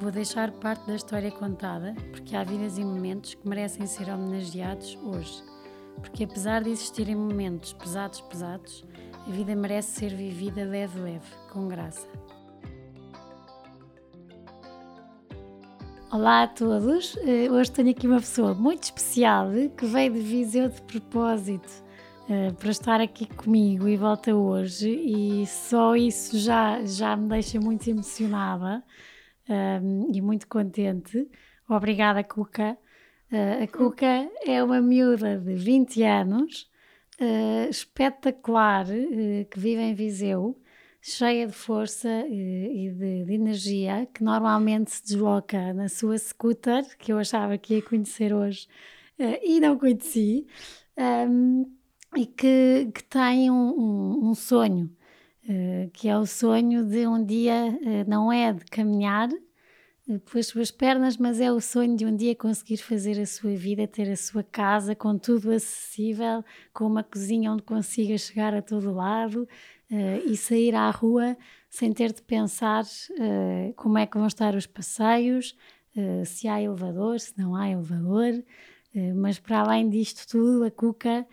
Vou deixar parte da história contada, porque há vidas e momentos que merecem ser homenageados hoje. Porque apesar de existirem momentos pesados, pesados, a vida merece ser vivida leve, leve, com graça. Olá a todos! Eh, hoje tenho aqui uma pessoa muito especial que veio de Viseu de propósito eh, para estar aqui comigo e volta hoje, e só isso já, já me deixa muito emocionada um, e muito contente. Obrigada, Cuca. Uh, a Cuca é uma miúda de 20 anos, uh, espetacular, uh, que vive em Viseu, cheia de força e de, de, energia, que normalmente se desloca na sua scooter, que eu achava que ia conhecer hoje e não conheci, um, e que, que tem um, um, um sonho que é o sonho de um dia, não é de caminhar pelas suas pernas, mas é o sonho de um dia conseguir fazer a sua vida, ter a sua casa com tudo acessível, com uma cozinha onde consiga chegar a todo lado e sair à rua sem ter de pensar como é que vão estar os passeios, se há elevador, se não há elevador. mas para além disto tudo, a Cuca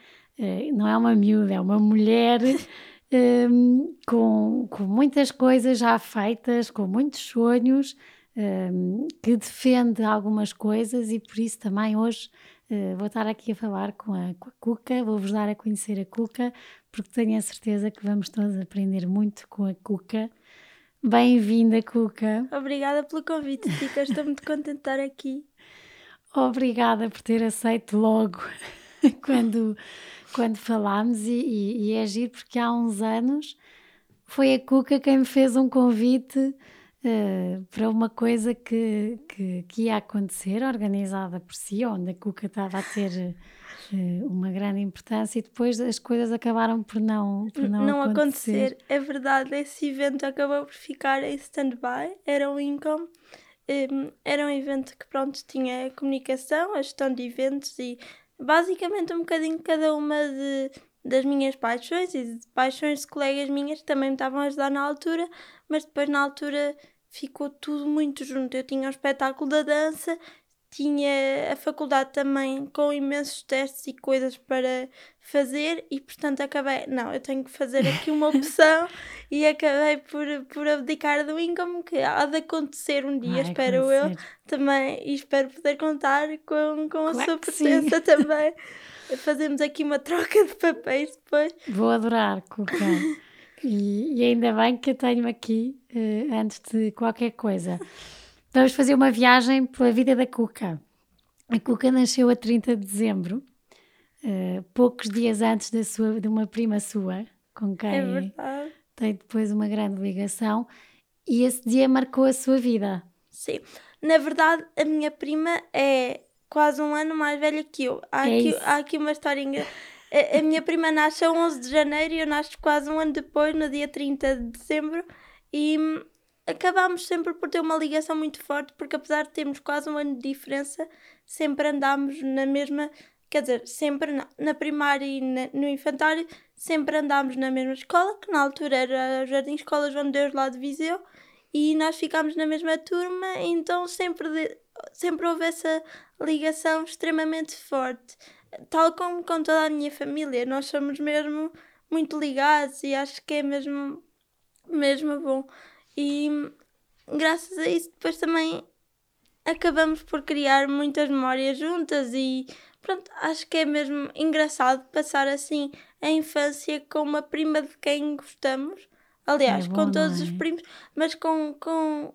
não é uma miúda, é uma mulher com, com muitas coisas já feitas, com muitos sonhos, um, que defende algumas coisas e por isso também hoje uh, vou estar aqui a falar com a, com a Cuca, vou-vos dar a conhecer a Cuca, porque tenho a certeza que vamos todos aprender muito com a Cuca. Bem-vinda, Cuca. Obrigada pelo convite, Tica. Estou muito contente de estar aqui. Obrigada por ter aceito logo quando quando falámos e, e, e é giro porque há uns anos foi a Cuca quem me fez um convite uh, para uma coisa que, que, que, ia acontecer, organizada por si, onde a Cuca estava a ter uh, uma grande importância e depois as coisas acabaram por não, por não, não acontecer. acontecer. É verdade, esse evento acabou por ficar em stand-by, era o Income. Um, ehm, era um evento que pronto tinha comunicação, a gestão de eventos e basicamente um bocadinho cada uma de, das minhas paixões e de paixões de colegas minhas que também me estavam a ajudar na altura, mas depois na altura ficou tudo muito junto. Eu tinha o espetáculo da dança, tinha a faculdade também com imensos testes e coisas para fazer e portanto acabei, não, eu tenho que fazer aqui uma opção e acabei por, por abdicar do income que há de acontecer um dia, Vai espero acontecer. eu também e espero poder contar com, com a claro sua presença também. Fazemos aqui uma troca de papéis depois. Vou adorar, Cuca. E, e ainda bem que eu tenho aqui, uh, antes de qualquer coisa. Vamos fazer uma viagem pela vida da Cuca. A Cuca nasceu a 30 de dezembro, uh, poucos dias antes da sua, de uma prima sua, com quem é tem depois uma grande ligação, e esse dia marcou a sua vida. Sim, na verdade, a minha prima é quase um ano mais velha que eu. Há, é aqui, há aqui uma história A, a minha prima nasce a 11 de janeiro e eu nasço quase um ano depois, no dia 30 de dezembro, e acabámos sempre por ter uma ligação muito forte, porque apesar de termos quase um ano de diferença, sempre andámos na mesma, quer dizer, sempre na, na primária e na, no infantário, sempre andámos na mesma escola, que na altura era o Jardim Escola João de Deus lá de Viseu, e nós ficámos na mesma turma, então sempre, de, sempre houve essa ligação extremamente forte. Tal como com toda a minha família, nós somos mesmo muito ligados e acho que é mesmo, mesmo bom. E graças a isso depois também acabamos por criar muitas memórias juntas e pronto, acho que é mesmo engraçado passar assim a infância com uma prima de quem gostamos. Aliás, é bom, com todos é? os primos, mas com, com.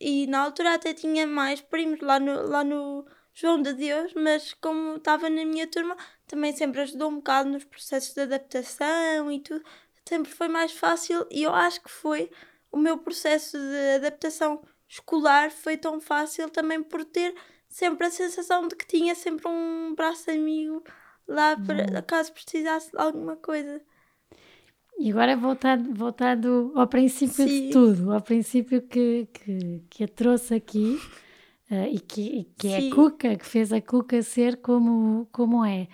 E na altura até tinha mais primos lá no, lá no João de Deus, mas como estava na minha turma, também sempre ajudou um bocado nos processos de adaptação e tudo. Sempre foi mais fácil e eu acho que foi o meu processo de adaptação escolar foi tão fácil também por ter sempre a sensação de que tinha sempre um braço amigo lá para, caso precisasse de alguma coisa. E agora voltando, voltando ao princípio Sim. de tudo, ao princípio que, que, que a trouxe aqui uh, e que, e que é a Cuca, que fez a Cuca ser como, como é.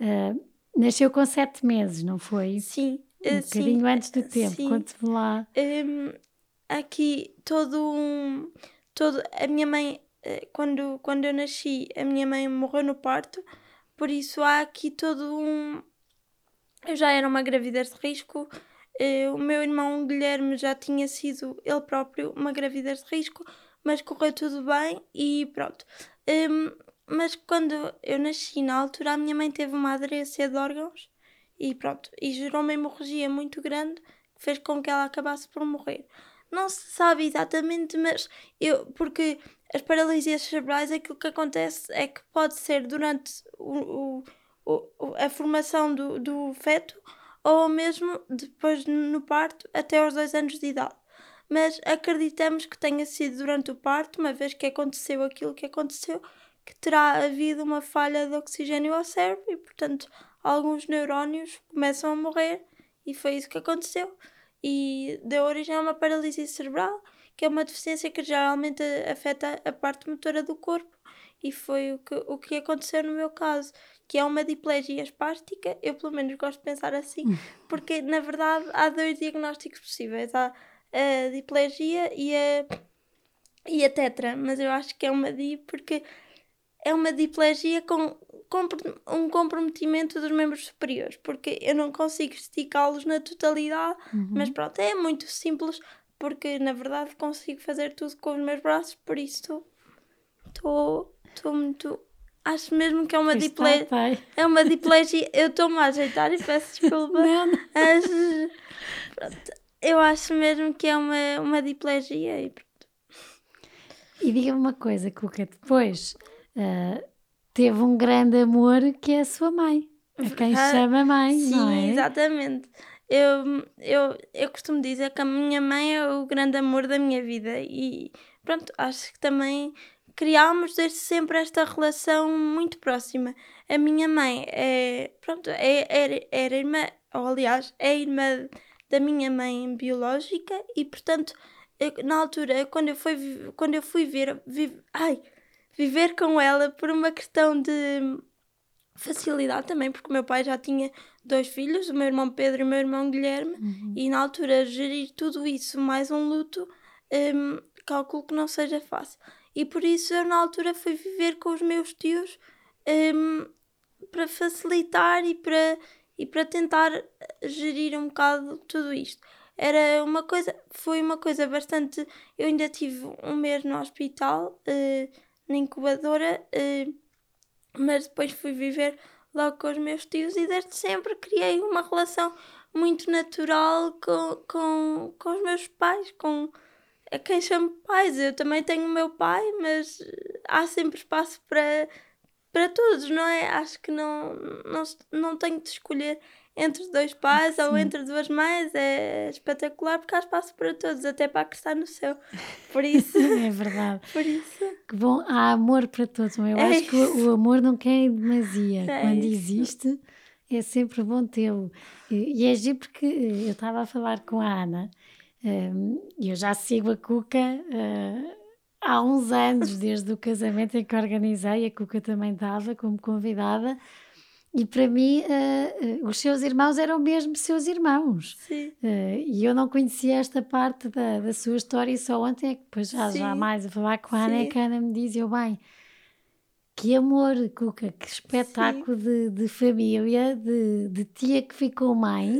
Uh, nasceu com sete meses, não foi? Sim. Um uh, bocadinho antes do tempo, conte-me lá. Um, aqui todo um. Todo, a minha mãe, quando, quando eu nasci, a minha mãe morreu no parto, por isso há aqui todo um eu já era uma gravidez de risco. Uh, o meu irmão Guilherme já tinha sido ele próprio uma gravidez de risco, mas correu tudo bem e pronto. Um, mas quando eu nasci, na altura, a minha mãe teve uma aderência de órgãos e pronto, e gerou uma hemorragia muito grande que fez com que ela acabasse por morrer. Não se sabe exatamente, mas eu, porque as paralisias cerebrais, aquilo que acontece é que pode ser durante o, o a formação do, do feto ou mesmo depois no parto até aos dois anos de idade. Mas acreditamos que tenha sido durante o parto, uma vez que aconteceu aquilo que aconteceu, que terá havido uma falha de oxigênio ao cérebro e, portanto, alguns neurónios começam a morrer e foi isso que aconteceu. E deu origem a uma paralisia cerebral, que é uma deficiência que geralmente afeta a parte motora do corpo e foi o que, o que aconteceu no meu caso que é uma diplegia espástica, eu pelo menos gosto de pensar assim, hum. porque na verdade há dois diagnósticos possíveis, há a diplegia e a, e a tetra, mas eu acho que é uma di porque é uma diplegia com, com um comprometimento dos membros superiores, porque eu não consigo esticá-los na totalidade, uhum. mas pronto, é muito simples, porque na verdade consigo fazer tudo com os meus braços, por isso estou muito Acho mesmo que é uma diplegia. É uma diplegia. Eu estou-me a ajeitar e peço desculpa. Não. Mas, pronto, eu acho mesmo que é uma, uma diplegia e pronto. E diga-me uma coisa, Cuca, depois uh, teve um grande amor que é a sua mãe. A quem ah, chama mãe, sim, não é? exatamente. Eu, eu, eu costumo dizer que a minha mãe é o grande amor da minha vida e pronto, acho que também criámos desde sempre esta relação muito próxima. A minha mãe é, pronto, é, era, era irmã, ou aliás, é irmã da minha mãe biológica e, portanto, na altura, quando eu fui, quando eu fui ver, vi, ai, viver com ela por uma questão de facilidade também, porque o meu pai já tinha dois filhos, o meu irmão Pedro e o meu irmão Guilherme, uhum. e na altura gerir tudo isso mais um luto, um, calculo que não seja fácil e por isso eu na altura fui viver com os meus tios um, para facilitar e para, e para tentar gerir um bocado tudo isto. Era uma coisa, foi uma coisa bastante. Eu ainda tive um mês no hospital, uh, na incubadora, uh, mas depois fui viver logo com os meus tios e desde sempre criei uma relação muito natural com, com, com os meus pais, com, a quem chamo pais. Eu também tenho o meu pai, mas há sempre espaço para, para todos, não é? Acho que não, não, não tenho de escolher entre dois pais Sim. ou entre duas mães. É espetacular porque há espaço para todos, até para acreditar no céu. Por isso. é verdade. Por isso. Que bom, há amor para todos. Eu é acho isso. que o, o, amor não quer demasia. É Quando isso. existe, é sempre bom tê-lo. E, e é giro porque eu estava a falar com a Ana e eu já sigo a Cuca uh, há uns anos, desde o casamento em que organizei, a Cuca também estava como convidada. E para mim, uh, uh, os seus irmãos eram mesmo seus irmãos. Sim. Uh, e eu não conhecia esta parte da, da sua história e só ontem é que depois já, já mais a falar com a Ana é que a Ana me diz, eu bem, que amor, Cuca, que espetáculo de, de família, de, de tia que ficou mãe.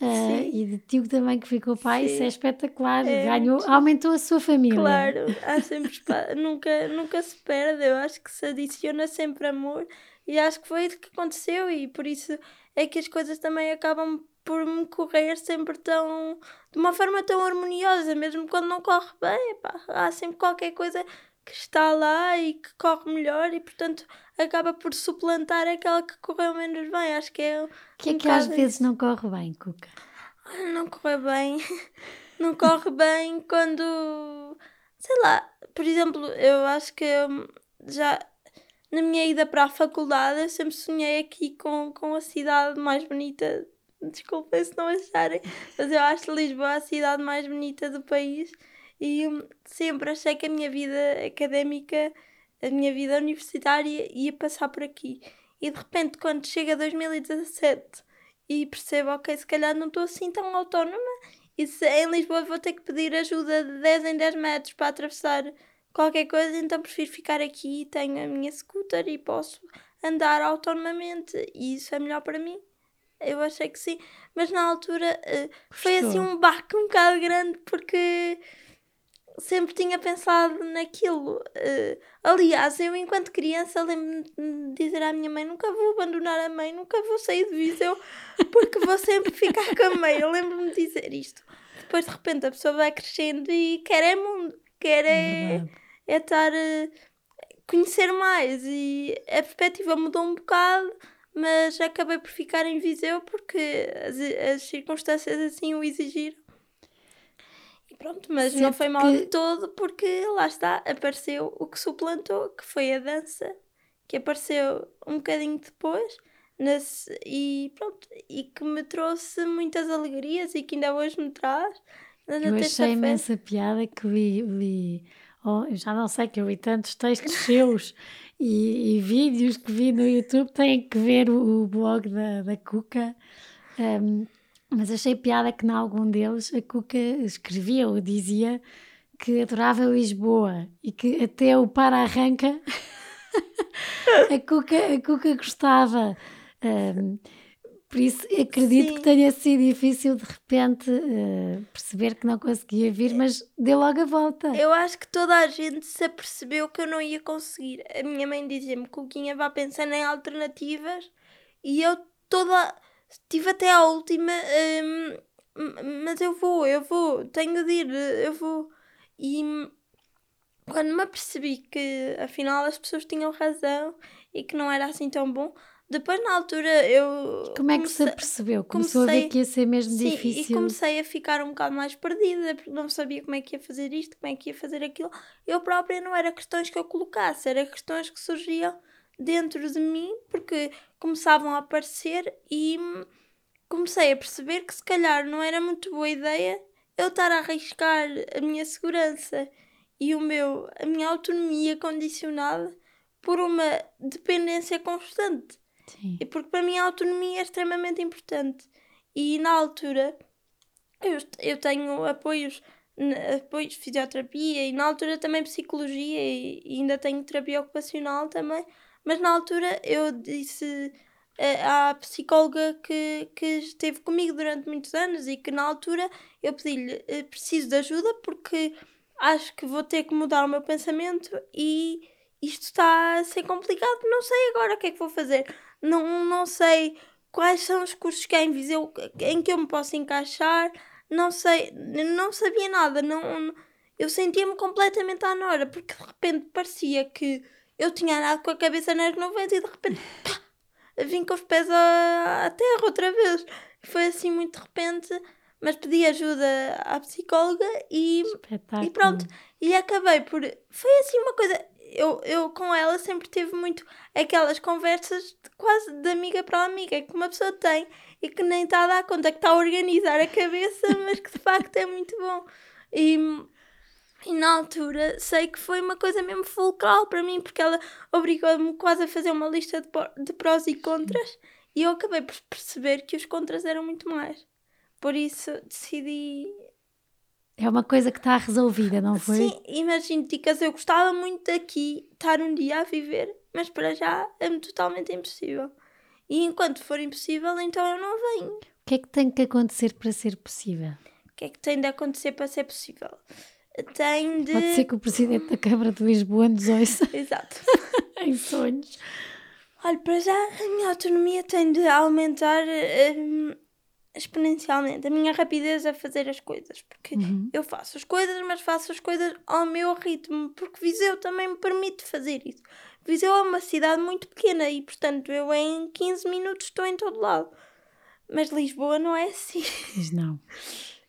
Uh, e de tio também que ficou pai, Sim. isso é espetacular, é ganhou, aumentou a sua família. Claro, há sempre nunca, nunca se perde, eu acho que se adiciona sempre amor e acho que foi isso que aconteceu e por isso é que as coisas também acabam por me correr sempre tão de uma forma tão harmoniosa, mesmo quando não corre bem, epá, há sempre qualquer coisa que está lá e que corre melhor e portanto acaba por suplantar aquela que correu menos bem. Acho que é. O que é que às vezes não corre bem, Cuca? Não corre bem. não corre bem quando. Sei lá, por exemplo, eu acho que já. na minha ida para a faculdade, eu sempre sonhei aqui com, com a cidade mais bonita. Desculpem se não acharem, mas eu acho Lisboa a cidade mais bonita do país e hum, sempre achei que a minha vida académica, a minha vida universitária ia passar por aqui. E de repente, quando chega 2017 e percebo, ok, se calhar não estou assim tão autónoma e se em Lisboa vou ter que pedir ajuda de 10 em 10 metros para atravessar qualquer coisa, então prefiro ficar aqui, tenho a minha scooter e posso andar autonomamente e isso é melhor para mim. Eu achei que sim, mas na altura uh, foi assim um baque um bocado grande porque sempre tinha pensado naquilo. Uh, aliás, eu enquanto criança lembro-me de dizer à minha mãe: nunca vou abandonar a mãe, nunca vou sair de Viseu, porque vou sempre ficar com a mãe. Eu lembro-me de dizer isto. Depois de repente a pessoa vai crescendo e quer é mundo, quer é, é estar uh, conhecer mais. E a perspectiva mudou um bocado. Mas acabei por ficar em Viseu porque as, as circunstâncias assim o exigiram. Pronto, mas não foi mal que... de todo porque lá está, apareceu o que suplantou, que foi a dança, que apareceu um bocadinho depois nesse, e pronto, e que me trouxe muitas alegrias e que ainda hoje me traz. Eu achei imensa piada que li, li oh, já não sei que eu vi tantos textos seus e, e, vídeos que vi no YouTube, têm que ver o, o blog da, da Cuca. Um, mas achei piada que, em algum deles, a Cuca escrevia ou dizia que adorava Lisboa e que até o para-arranca a, Cuca, a Cuca gostava. Um, por isso acredito Sim. que tenha sido difícil de repente uh, perceber que não conseguia vir, mas deu logo a volta. Eu acho que toda a gente se apercebeu que eu não ia conseguir. A minha mãe dizia-me, Cuquinha, vá pensando em alternativas e eu toda Tive até à última, hum, mas eu vou, eu vou, tenho de ir, eu vou. E quando me apercebi que afinal as pessoas tinham razão e que não era assim tão bom, depois na altura eu. Como é que comecei, se apercebeu? Começou comecei, a ver que ia ser mesmo sim, difícil. E comecei a ficar um bocado mais perdida, porque não sabia como é que ia fazer isto, como é que ia fazer aquilo. Eu própria não era questões que eu colocasse, era questões que surgiam dentro de mim porque começavam a aparecer e comecei a perceber que se calhar não era muito boa ideia eu estar a arriscar a minha segurança e o meu, a minha autonomia condicionada por uma dependência constante. Sim. E porque para mim a autonomia é extremamente importante. E na altura eu, eu tenho apoios, apoios de fisioterapia e na altura também psicologia e, e ainda tenho terapia ocupacional também mas na altura eu disse uh, à psicóloga que, que esteve comigo durante muitos anos e que na altura eu pedi-lhe uh, preciso de ajuda porque acho que vou ter que mudar o meu pensamento e isto está a ser complicado, não sei agora o que é que vou fazer. Não, não sei quais são os cursos que há em Viseu em que eu me posso encaixar, não sei, não sabia nada, não, eu sentia-me completamente à nora, porque de repente parecia que eu tinha andado com a cabeça nas nuvens e de repente pá, vim com os pés à, à terra outra vez. Foi assim muito de repente, mas pedi ajuda à psicóloga e, e pronto. E acabei por. Foi assim uma coisa. Eu, eu com ela sempre tive muito aquelas conversas de, quase de amiga para amiga que uma pessoa tem e que nem está a dar conta que está a organizar a cabeça, mas que de facto é muito bom. E e na altura sei que foi uma coisa mesmo fulcral para mim, porque ela obrigou-me quase a fazer uma lista de, de prós e contras e eu acabei por perceber que os contras eram muito mais. Por isso decidi. É uma coisa que está resolvida, não foi? Sim, imagino, Ticas, eu gostava muito daqui, estar um dia a viver, mas para já é-me totalmente impossível. E enquanto for impossível, então eu não venho. O que é que tem que acontecer para ser possível? O que é que tem de acontecer para ser possível? Tem de. Pode ser que o presidente da Câmara de Lisboa nos ouça. Exato. em sonhos. Olha, para já a minha autonomia tem de aumentar um, exponencialmente a minha rapidez a fazer as coisas. Porque uhum. eu faço as coisas, mas faço as coisas ao meu ritmo. Porque Viseu também me permite fazer isso. Viseu é uma cidade muito pequena e, portanto, eu em 15 minutos estou em todo lado. Mas Lisboa não é assim. Mas não.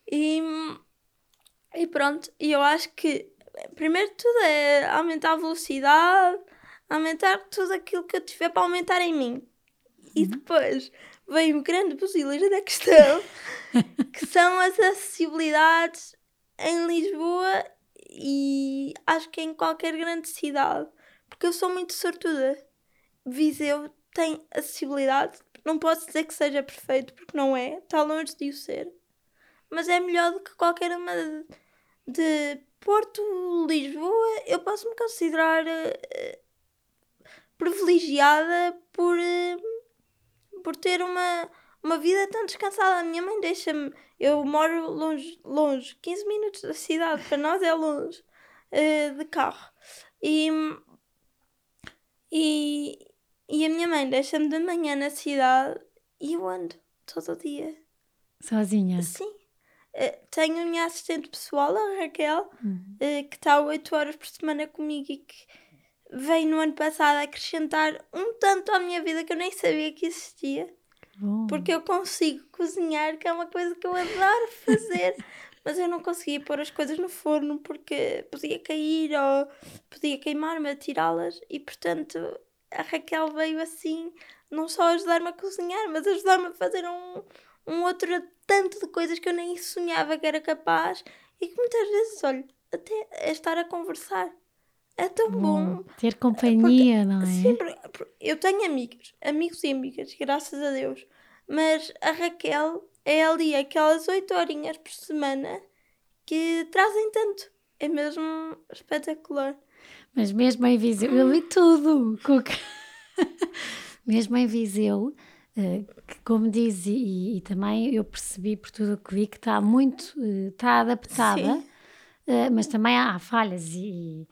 E e pronto, e eu acho que, primeiro tudo, é aumentar a velocidade, aumentar tudo aquilo que eu tiver para aumentar em mim. E uhum. depois vem o grande buzileiro da questão, que são as acessibilidades em Lisboa e acho que em qualquer grande cidade. Porque eu sou muito sortuda. Viseu tem acessibilidade. Não posso dizer que seja perfeito, porque não é. Está longe de o ser. Mas é melhor do que qualquer uma de, Porto, Lisboa. Eu posso me considerar uh, privilegiada por, uh, por ter uma, uma vida tão descansada. A minha mãe deixa-me. Eu moro longe, longe, 15 minutos da cidade, para nós é longe, uh, de carro. E, e, e a minha mãe deixa-me de manhã na cidade e eu ando todo o dia. Sozinha? Sim. Uh, tenho a minha assistente pessoal, a Raquel, uhum. uh, que está 8 horas por semana comigo e que veio no ano passado acrescentar um tanto à minha vida que eu nem sabia que existia. Porque eu consigo cozinhar, que é uma coisa que eu adoro fazer, mas eu não conseguia pôr as coisas no forno porque podia cair ou podia queimar-me a tirá-las e portanto a Raquel veio assim não só ajudar-me a cozinhar, mas ajudar-me a fazer um, um outro tanto de coisas que eu nem sonhava que era capaz e que muitas vezes, olha, até é estar a conversar. É tão bom. bom. Ter companhia, porque, não é? Sempre, eu tenho amigos, amigos e amigas, graças a Deus. Mas a Raquel é ali aquelas oito horinhas por semana que trazem tanto. É mesmo espetacular. Mas mesmo em Viseu, eu vi tudo, Cuca. mesmo em Viseu, eh, que como diz, e, e, também eu percebi por tudo o que vi, que está muito, eh, está adaptada, eh, mas também há, falhas e,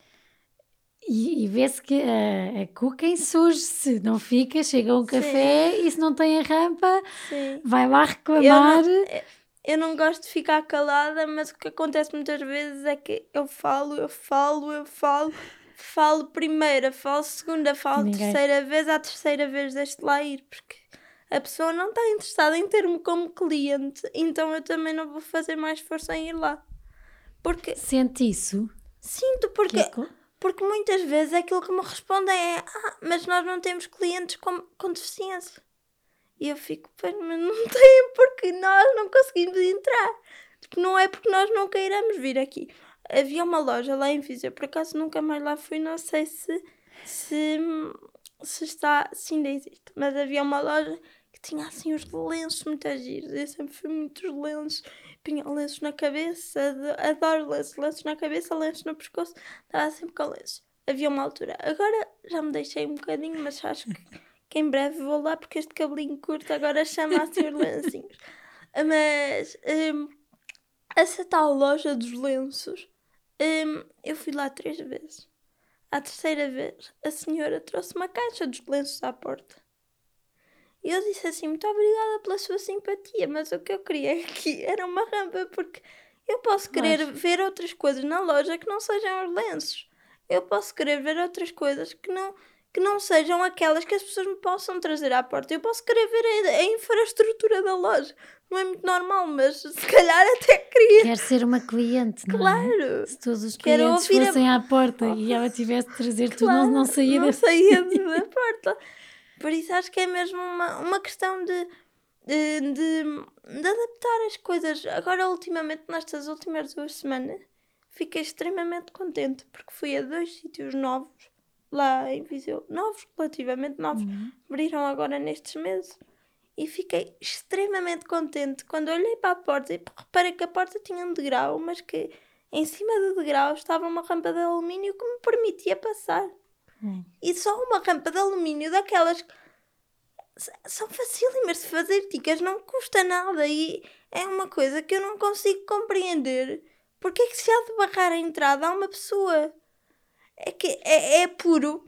e, e vê-se que a, a Cuca insurge-se, não fica, chega um café Sim. e se não tem a rampa, Sim. vai lá reclamar. Eu não, eu não gosto de ficar calada, mas o que acontece muitas vezes é que eu falo, eu falo, eu falo falo primeira, falo segunda, falo Ninguém. terceira vez, à terceira vez deixo de lá ir, porque a pessoa não está interessada em ter-me como cliente, então eu também não vou fazer mais força em ir lá. Porque. Sente isso? Sinto, porque. É porque muitas vezes aquilo que me respondem é: Ah, mas nós não temos clientes com, com deficiência. E eu fico, pois, mas não tem porque nós não conseguimos entrar. Tipo, não é porque nós não queiramos vir aqui havia uma loja lá em Viseu, por acaso nunca mais lá fui, não sei se, se, se está, se ainda existe, mas havia uma loja tinha assim os lenços muito giros, eu sempre fui muitos lenços, punha lenços na cabeça, adoro lenços, lenços na cabeça, lenços no pescoço, estava sempre com lenços. Havia uma altura, agora já me deixei um bocadinho, mas acho que, que em breve vou lá porque este cabelinho curto agora chama assim os lencinhos. Mas um, essa tal loja dos lenços um, eu fui lá três vezes. À terceira vez, a senhora trouxe uma caixa dos lenços à porta. E eu disse assim: Muito obrigada pela sua simpatia, mas o que eu queria aqui era uma rampa, porque eu posso querer mas... ver outras coisas na loja que não sejam os lenços. Eu posso querer ver outras coisas que não, que não sejam aquelas que as pessoas me possam trazer à porta. Eu posso querer ver a, a infraestrutura da loja não é muito normal, mas se calhar até queria. Quer ser uma cliente, não é? claro. Se todos os clientes fossem a... à porta oh, e ela tivesse de trazer claro, tudo, não, não saía não da... saía da porta. Por isso acho que é mesmo uma, uma questão de, de, de, de adaptar as coisas. Agora, ultimamente, nestas últimas duas semanas, fiquei extremamente contente porque fui a dois sítios novos lá em Viseu. Novos, relativamente novos. Uhum. Abriram agora nestes meses e fiquei extremamente contente quando olhei para a porta e reparei que a porta tinha um degrau, mas que em cima do degrau estava uma rampa de alumínio que me permitia passar. Hum. E só uma rampa de alumínio daquelas que são facílimas de fazer, ticas, não custa nada e é uma coisa que eu não consigo compreender. Porque é que se há de barrar a entrada a uma pessoa? É que é, é puro,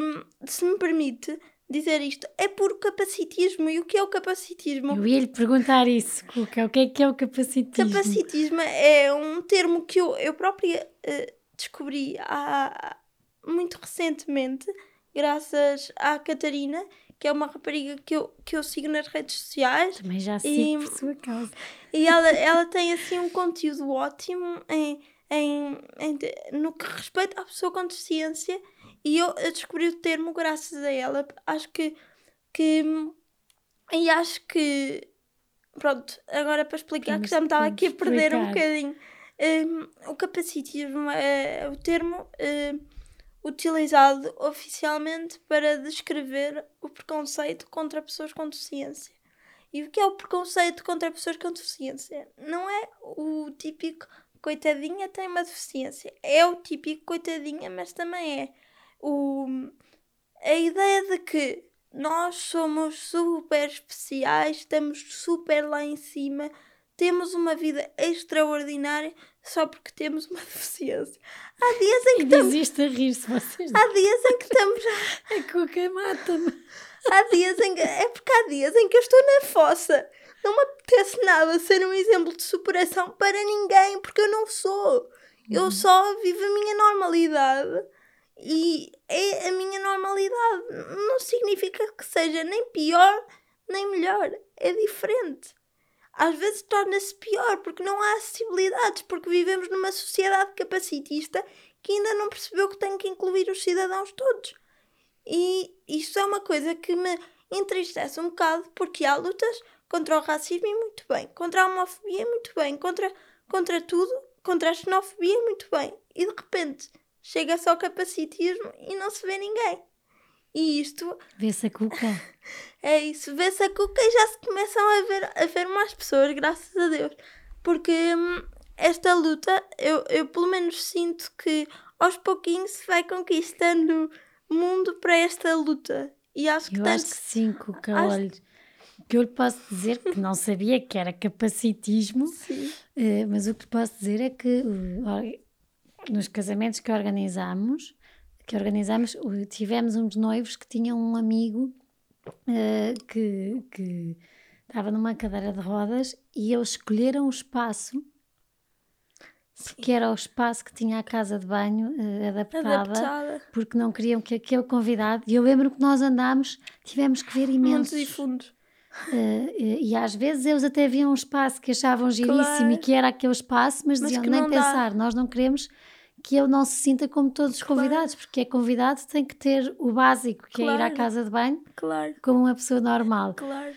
hum, se me permite, dizer isto. É puro capacitismo. E o que é o capacitismo? Eu ia lhe perguntar isso, Cuca. O que é que é o capacitismo? Capacitismo é um termo que eu, eu própria uh, descobri há, muito recentemente, graças à Catarina, que é uma rapariga que eu, que eu sigo nas redes sociais. Também já sigo e, por sua causa. E ela, ela tem assim um conteúdo ótimo em, em, em, no que respeita à pessoa com deficiência E eu, eu descobri o termo graças a ela. Acho que. que e acho que. Pronto, agora para explicar, que já me estava aqui a perder explicar. um bocadinho. Um, o capacitismo é o termo um, utilizado oficialmente para descrever o preconceito contra pessoas com deficiência. E o que é o preconceito contra pessoas com deficiência? Não é o típico coitadinha tem uma deficiência. É o típico coitadinha, mas também é o, a ideia de que nós somos super especiais, estamos super lá em cima, temos uma vida extraordinária só porque temos uma deficiência. Há dias em que estamos. Desiste a rir-se vocês. Há dias em que estamos. a cuca mata-me. Há dias em que. É porque há dias em que eu estou na fossa. Não me apetece nada ser um exemplo de superação para ninguém, porque eu não sou. Eu uhum. só vivo a minha normalidade. E é a minha normalidade. Não significa que seja nem pior nem melhor. É diferente. Às vezes torna-se pior porque não há acessibilidades, porque vivemos numa sociedade capacitista que ainda não percebeu que tem que incluir os cidadãos todos. E isso é uma coisa que me entristece um bocado porque há lutas contra o racismo e muito bem, contra a homofobia e muito bem, contra, contra tudo, contra a xenofobia e muito bem. E de repente chega só o capacitismo e não se vê ninguém. E isto. Vê-se a cuca. é isso, vê-se a cuca e já se começam a ver, a ver mais pessoas, graças a Deus. Porque hum, esta luta, eu, eu pelo menos sinto que aos pouquinhos se vai conquistando mundo para esta luta. E acho que Eu acho que sim, Cuca, acho... olha. Que eu lhe posso dizer, que não sabia que era capacitismo, uh, mas o que lhe posso dizer é que nos casamentos que organizamos, que organizamos, uh, tivemos uns noivos que tinham um amigo eh, que, que estava numa cadeira de rodas e eles escolheram o espaço que era o espaço que tinha a casa de banho uh, adaptada, adaptada, porque não queriam que aquele convidado. E eu lembro que nós andámos, tivemos que ver imensos. Montes e fundos. Uh, e às vezes eles até viam um espaço que achavam giríssimo claro. e que era aquele espaço, mas, mas diziam nem pensar, dá. nós não queremos que ele não se sinta como todos os convidados, claro. porque é convidado, tem que ter o básico, que claro. é ir à casa de banho, claro. como uma pessoa normal. Claro.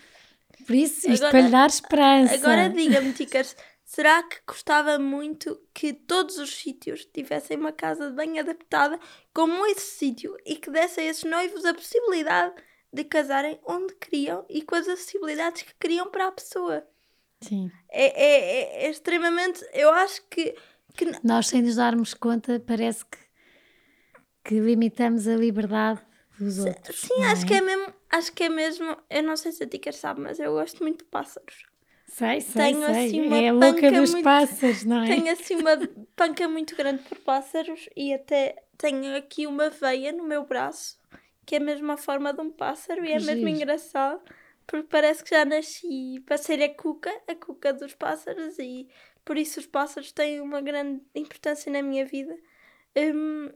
Por isso, isto agora, para lhe dar esperança. Agora diga-me, Ticas, Será que gostava muito que todos os sítios tivessem uma casa de banho adaptada como esse sítio e que desse a esses noivos a possibilidade de casarem onde queriam e com as acessibilidades que queriam para a pessoa? Sim. É, é, é, é extremamente. Eu acho que, que. Nós, sem nos darmos conta, parece que, que limitamos a liberdade dos outros. Sim, acho é? que é mesmo. Acho que é mesmo. Eu não sei se a Tica sabe, mas eu gosto muito de pássaros. Sei, sei, tenho sei. assim uma é a louca dos muito, pássaros, não é? Tenho assim uma panca muito grande por pássaros e até tenho aqui uma veia no meu braço que é a mesma forma de um pássaro e é giro. mesmo engraçado porque parece que já nasci para ser a cuca, a cuca dos pássaros e por isso os pássaros têm uma grande importância na minha vida. Um,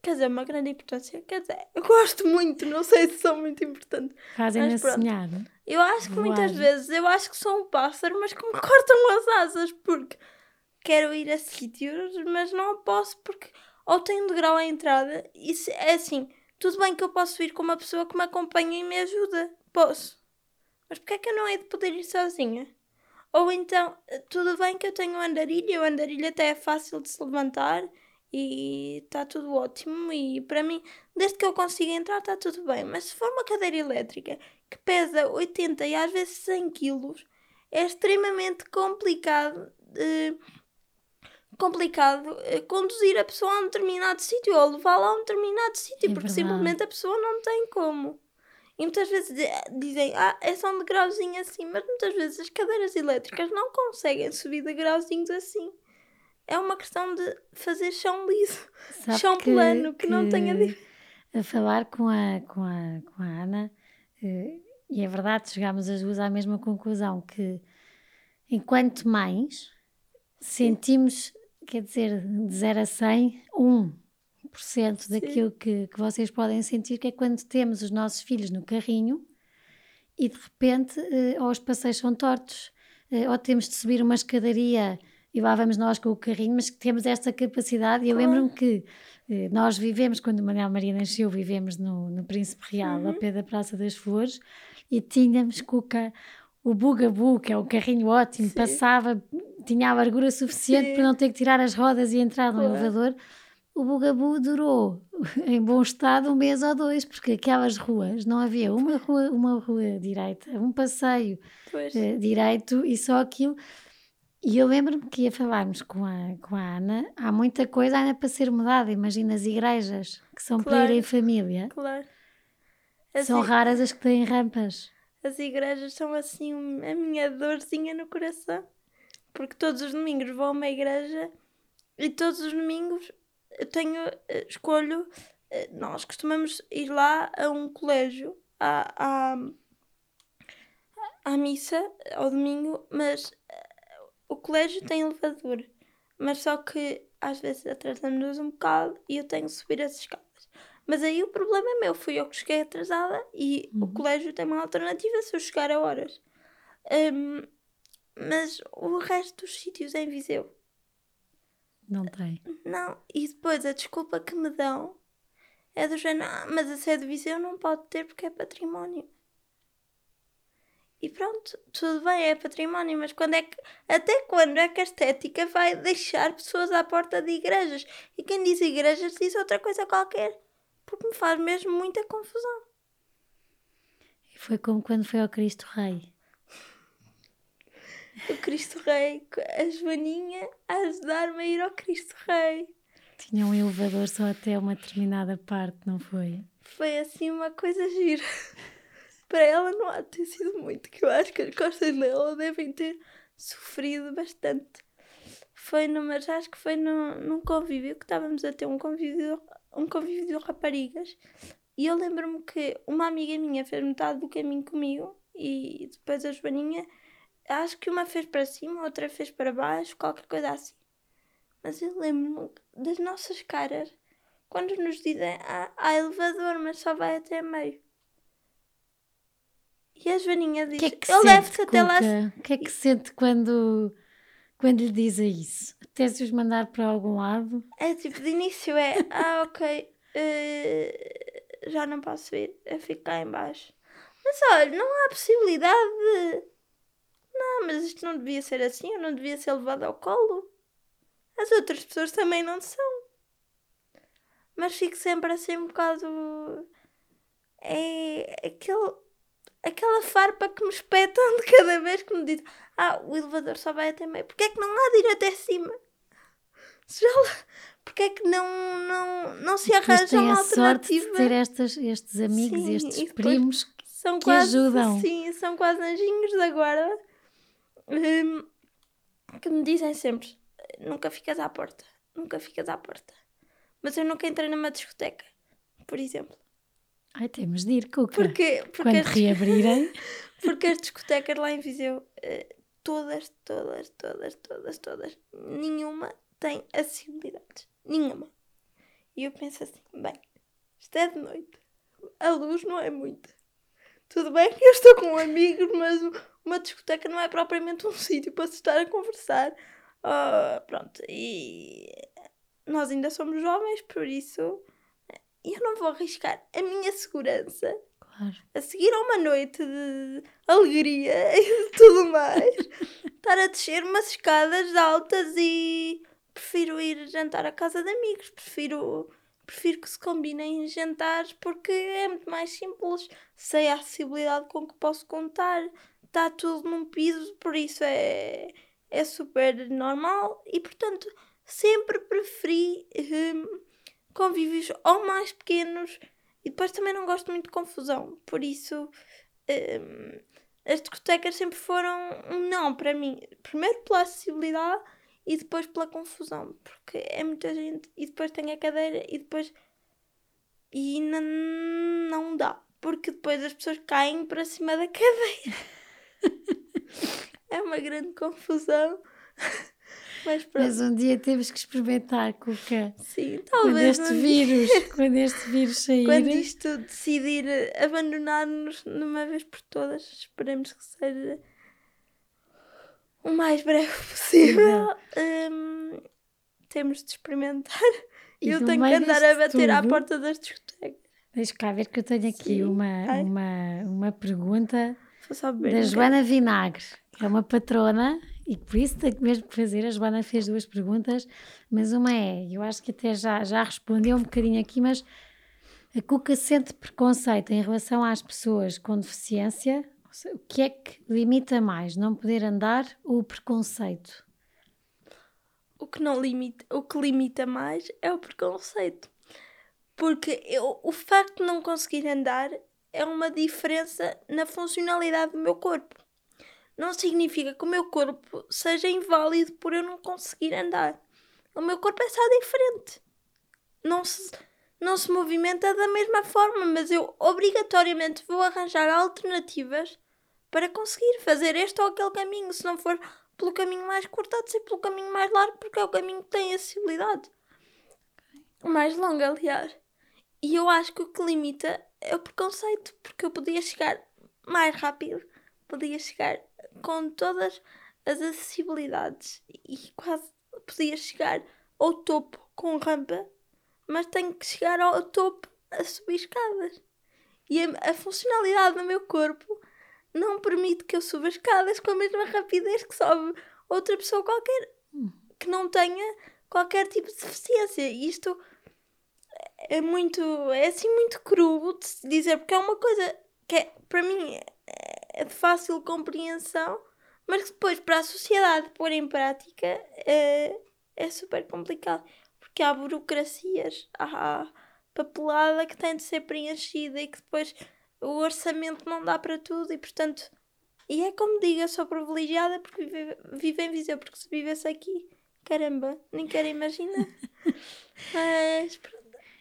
quer dizer, uma grande importância. Quer dizer, eu gosto muito, não sei se são muito importantes. Fazem-me sonhar. Eu acho que Voar. muitas vezes, eu acho que sou um pássaro, mas que me cortam as asas, porque quero ir a sítios, mas não posso porque ou tenho de grau à entrada. E se, é assim, tudo bem que eu posso ir com uma pessoa que me acompanha e me ajuda. Posso. Mas porquê é que eu não hei de poder ir sozinha? Ou então, tudo bem que eu tenho andarilha, o andarilha até é fácil de se levantar e está tudo ótimo e para mim, desde que eu consiga entrar está tudo bem. Mas se for uma cadeira elétrica que pesa 80 e às vezes 100 quilos, é extremamente complicado uh, complicado uh, conduzir a pessoa a um determinado sítio ou levá-la a um determinado sítio, é porque verdade. simplesmente a pessoa não tem como. E muitas vezes dizem, ah, é só um degrauzinho assim, mas muitas vezes as cadeiras elétricas não conseguem subir degrauzinhos assim é uma questão de fazer chão liso, Sabe chão que, plano, que, que, não tenha. A falar com a, com a, com a Ana, uh, e é verdade, chegámos as duas à mesma conclusão: que enquanto mães sentimos, quer dizer, de 0 a 100, 1% daquilo que, que vocês podem sentir, que é quando temos os nossos filhos no carrinho e de repente uh, ou os passeios são tortos, uh, ou temos de subir uma escadaria e lá vamos nós com o carrinho, mas que temos esta capacidade. E eu lembro-me que eh, nós vivemos, quando o Manuel Maria nasceu, vivemos no, no Príncipe Real, uhum. ao pé da Praça das Flores, e tínhamos Cuca, o Bugabu, que é um carrinho ótimo, Sim. passava, tinha a largura suficiente Sim. para não ter que tirar as rodas e entrar no elevador. O Bugabu durou em bom estado um mês ou dois, porque aquelas ruas não havia uma rua, uma rua direita, um passeio uh, direito e só aquilo. E eu lembro-me que ia falarmos com a, com a Ana, há muita coisa ainda para ser mudada. Imagina as igrejas que são claro, para ir em família. Claro. As são raras as que têm rampas. As igrejas são assim a minha dorzinha no coração. Porque todos os domingos vou a uma igreja e todos os domingos eu tenho, eh, escolho, eh, nós costumamos ir lá a um colégio, à, à, à missa, ao domingo, mas eh, o colégio tem elevador, mas só que às vezes atrasamos-nos um bocado e eu tenho que subir as escadas. Mas aí o problema é meu, fui eu que cheguei atrasada e uhum. o colégio tem uma alternativa se eu chegar a horas. Um, mas o resto dos sítios em Viseu não tem. Não, e depois a desculpa que me dão é do género, ah, mas a sede de Viseu não pode ter porque é património. E pronto, tudo bem, é património, mas quando é que, até quando é que a estética vai deixar pessoas à porta de igrejas? E quem diz igrejas diz outra coisa qualquer, porque me faz mesmo muita confusão. E foi como quando foi ao Cristo Rei o Cristo Rei, a Joaninha a ajudar-me a ir ao Cristo Rei. Tinha um elevador só até uma determinada parte, não foi? Foi assim uma coisa gira. Para ela não há de ter sido muito, que eu acho que as costas dela devem ter sofrido bastante. Foi no, mas acho que foi no, num convívio que estávamos a ter um convívio, um convívio de raparigas. E eu lembro-me que uma amiga minha fez metade do caminho comigo e depois a Joaninha Acho que uma fez para cima, outra fez para baixo, qualquer coisa assim. Mas eu lembro-me das nossas caras quando nos dizem ah, há elevador, mas só vai até meio. E a Joaninha diz: que é que Eu levo-te até lá. O que é que sente quando, quando lhe dizem isso? Até se os mandar para algum lado? É tipo, de início é: Ah, ok, uh, já não posso ir, eu fico cá em baixo. Mas olha, não há possibilidade de não, mas isto não devia ser assim, eu não devia ser levado ao colo. As outras pessoas também não são. Mas fico sempre assim um bocado. É aquele, aquela farpa que me espetam de cada vez que me diz: Ah, o elevador só vai até meio. Porquê é que não há de ir até cima? Se já lá, Porquê é que não, não, não se arranja uma alternativa? Sorte de ter estas, estes amigos, sim, estes primos são que quase, ajudam. Sim, são quase anjinhos da guarda que me dizem sempre: nunca ficas à porta, nunca ficas à porta. Mas eu nunca entrei numa discoteca, por exemplo. Ai, temos de ir, Cuca. Porque, porque Quando as, reabrirem. porque as discotecas lá em Viseu, eh, todas, todas, todas, todas, todas, nenhuma tem acessibilidade. Nenhuma. E eu penso assim: bem, isto é de noite, a luz não é muita. Tudo bem que eu estou com amigos, mas uma discoteca não é propriamente um sítio para se estar a conversar. Uh, pronto, e nós ainda somos jovens, por isso eu não vou arriscar a minha segurança claro. a seguir a uma noite de alegria e tudo mais, estar a descer umas escadas altas e prefiro ir jantar à casa de amigos, prefiro prefiro que se combinem jantares porque é muito mais simples, sei a acessibilidade com que posso contar, está tudo num piso, por isso é, é super normal. E portanto sempre preferi um, convívios ou mais pequenos. E depois também não gosto muito de confusão, por isso um, as discotecas sempre foram um não para mim, primeiro pela acessibilidade e depois pela confusão, porque é muita gente e depois tem a cadeira e depois e não, não dá, porque depois as pessoas caem para cima da cadeira. é uma grande confusão. Mas, Mas, um dia temos que experimentar, Cuca. Sim, talvez. Quando este vírus, quando este vírus sair. Quando isto decidir abandonar-nos numa vez por todas, esperemos que seja o mais breve possível. Um, temos de experimentar. E eu tenho que andar a bater tudo, à porta das discotecas. Deixa cá ver que eu tenho aqui uma, uma, uma pergunta da Joana Vinagre, que é uma patrona e por isso tenho mesmo que fazer. A Joana fez duas perguntas, mas uma é, eu acho que até já, já respondeu um bocadinho aqui, mas a Cuca sente preconceito em relação às pessoas com deficiência? O que é que limita mais? Não poder andar ou o preconceito? O que, não limita, o que limita mais é o preconceito. Porque eu, o facto de não conseguir andar é uma diferença na funcionalidade do meu corpo. Não significa que o meu corpo seja inválido por eu não conseguir andar. O meu corpo é só diferente. Não se, não se movimenta da mesma forma, mas eu obrigatoriamente vou arranjar alternativas para conseguir fazer este ou aquele caminho. Se não for pelo caminho mais curto, há de ser pelo caminho mais largo, porque é o caminho que tem acessibilidade. O mais longo, aliás. E eu acho que o que limita é o preconceito, porque eu podia chegar mais rápido, podia chegar com todas as acessibilidades e quase podia chegar ao topo com rampa, mas tenho que chegar ao topo a subir escadas. E a, a funcionalidade do meu corpo não permite que eu suba escadas com a mesma rapidez que sobe outra pessoa qualquer que não tenha qualquer tipo de deficiência. E isto é muito. é assim muito cru de se dizer, porque é uma coisa que é, para mim é de fácil compreensão, mas que depois para a sociedade pôr em prática é, é super complicado. Porque há burocracias, há papelada que tem de ser preenchida e que depois o orçamento não dá para tudo e portanto. E é como diga, sou privilegiada porque vivo, vivo em Viseu, porque se vivesse aqui, caramba, nem quero imaginar. Mas pronto.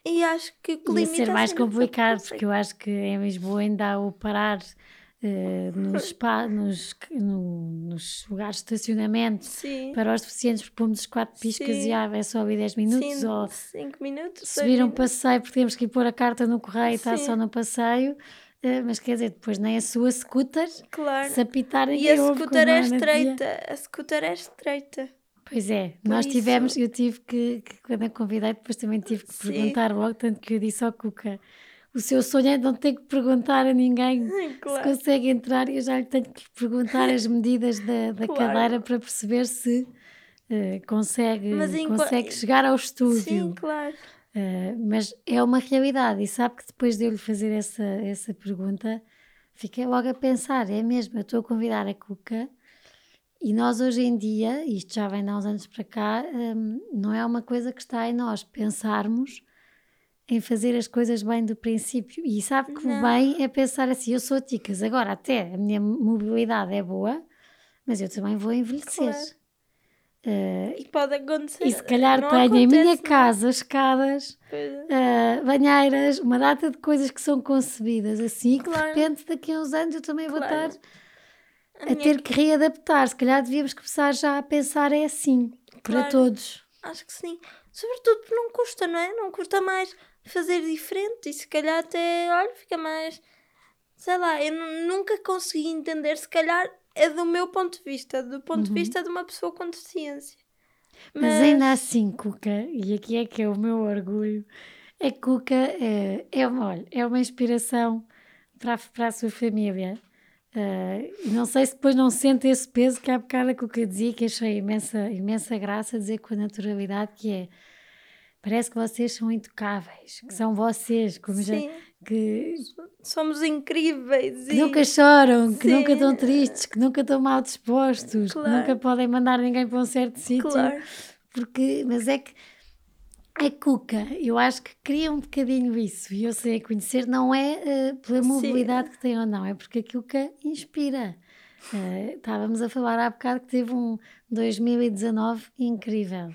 E acho que o Ia ser mais complicado, porque eu acho que em Lisboa ainda há o parar uh, nos, spa, nos, no, nos lugares de estacionamento Sim. para os deficientes, porque pomos os quatro piscas Sim. e ah, é só ali 10 minutos. Sim, ou cinco minutos. Subir um passeio, porque temos que ir pôr a carta no correio e está só no passeio. Uh, mas quer dizer, depois nem a sua scooter claro. se apitar E a scooter é estreita, a scooter é estreita. Pois é, Por nós isso... tivemos, eu tive que, que, quando a convidei, depois também tive que Sim. perguntar logo, tanto que eu disse ao Cuca, o seu sonho é não ter que perguntar a ninguém claro. se consegue entrar e eu já lhe tenho que perguntar as medidas da, da claro. cadeira para perceber se uh, consegue, consegue chegar ao estúdio. Sim, claro. Uh, mas é uma realidade e sabe que depois de eu lhe fazer essa, essa pergunta, fiquei logo a pensar, é mesmo, eu estou a convidar a Cuca e nós hoje em dia, isto já vem de há uns anos para cá, um, não é uma coisa que está em nós pensarmos em fazer as coisas bem do princípio. E sabe que não. o bem é pensar assim: eu sou ticas, agora até a minha mobilidade é boa, mas eu também vou envelhecer. Claro. Uh, e pode acontecer. E se calhar tenho acontece, em minha casa escadas, uh, banheiras, uma data de coisas que são concebidas assim, claro. que de repente daqui a uns anos eu também claro. vou estar a, a ter que readaptar. Se calhar devíamos começar já a pensar é assim, claro, para todos. Acho que sim. Sobretudo porque não custa, não é? Não custa mais fazer diferente e se calhar até, olha, fica mais. Sei lá, eu nunca consegui entender, se calhar é do meu ponto de vista, do ponto uhum. de vista de uma pessoa com deficiência. Mas... Mas ainda assim, Cuca, e aqui é que é o meu orgulho, é que Cuca é, é, uma, olha, é uma inspiração para, para a sua família. Uh, não sei se depois não sente esse peso que há bocado a Cuca dizia, que achei imensa, imensa graça dizer com a naturalidade que é parece que vocês são intocáveis, que são vocês, como Sim. já que somos incríveis que e... nunca choram, que Sim. nunca estão tristes, que nunca estão mal dispostos, claro. que nunca podem mandar ninguém para um certo sítio. Claro. Porque, mas é que a Cuca, eu acho que cria um bocadinho isso, e eu sei a conhecer, não é uh, pela mobilidade Sim. que tem ou não, é porque a Cuca inspira. Uh, estávamos a falar há bocado que teve um 2019 incrível.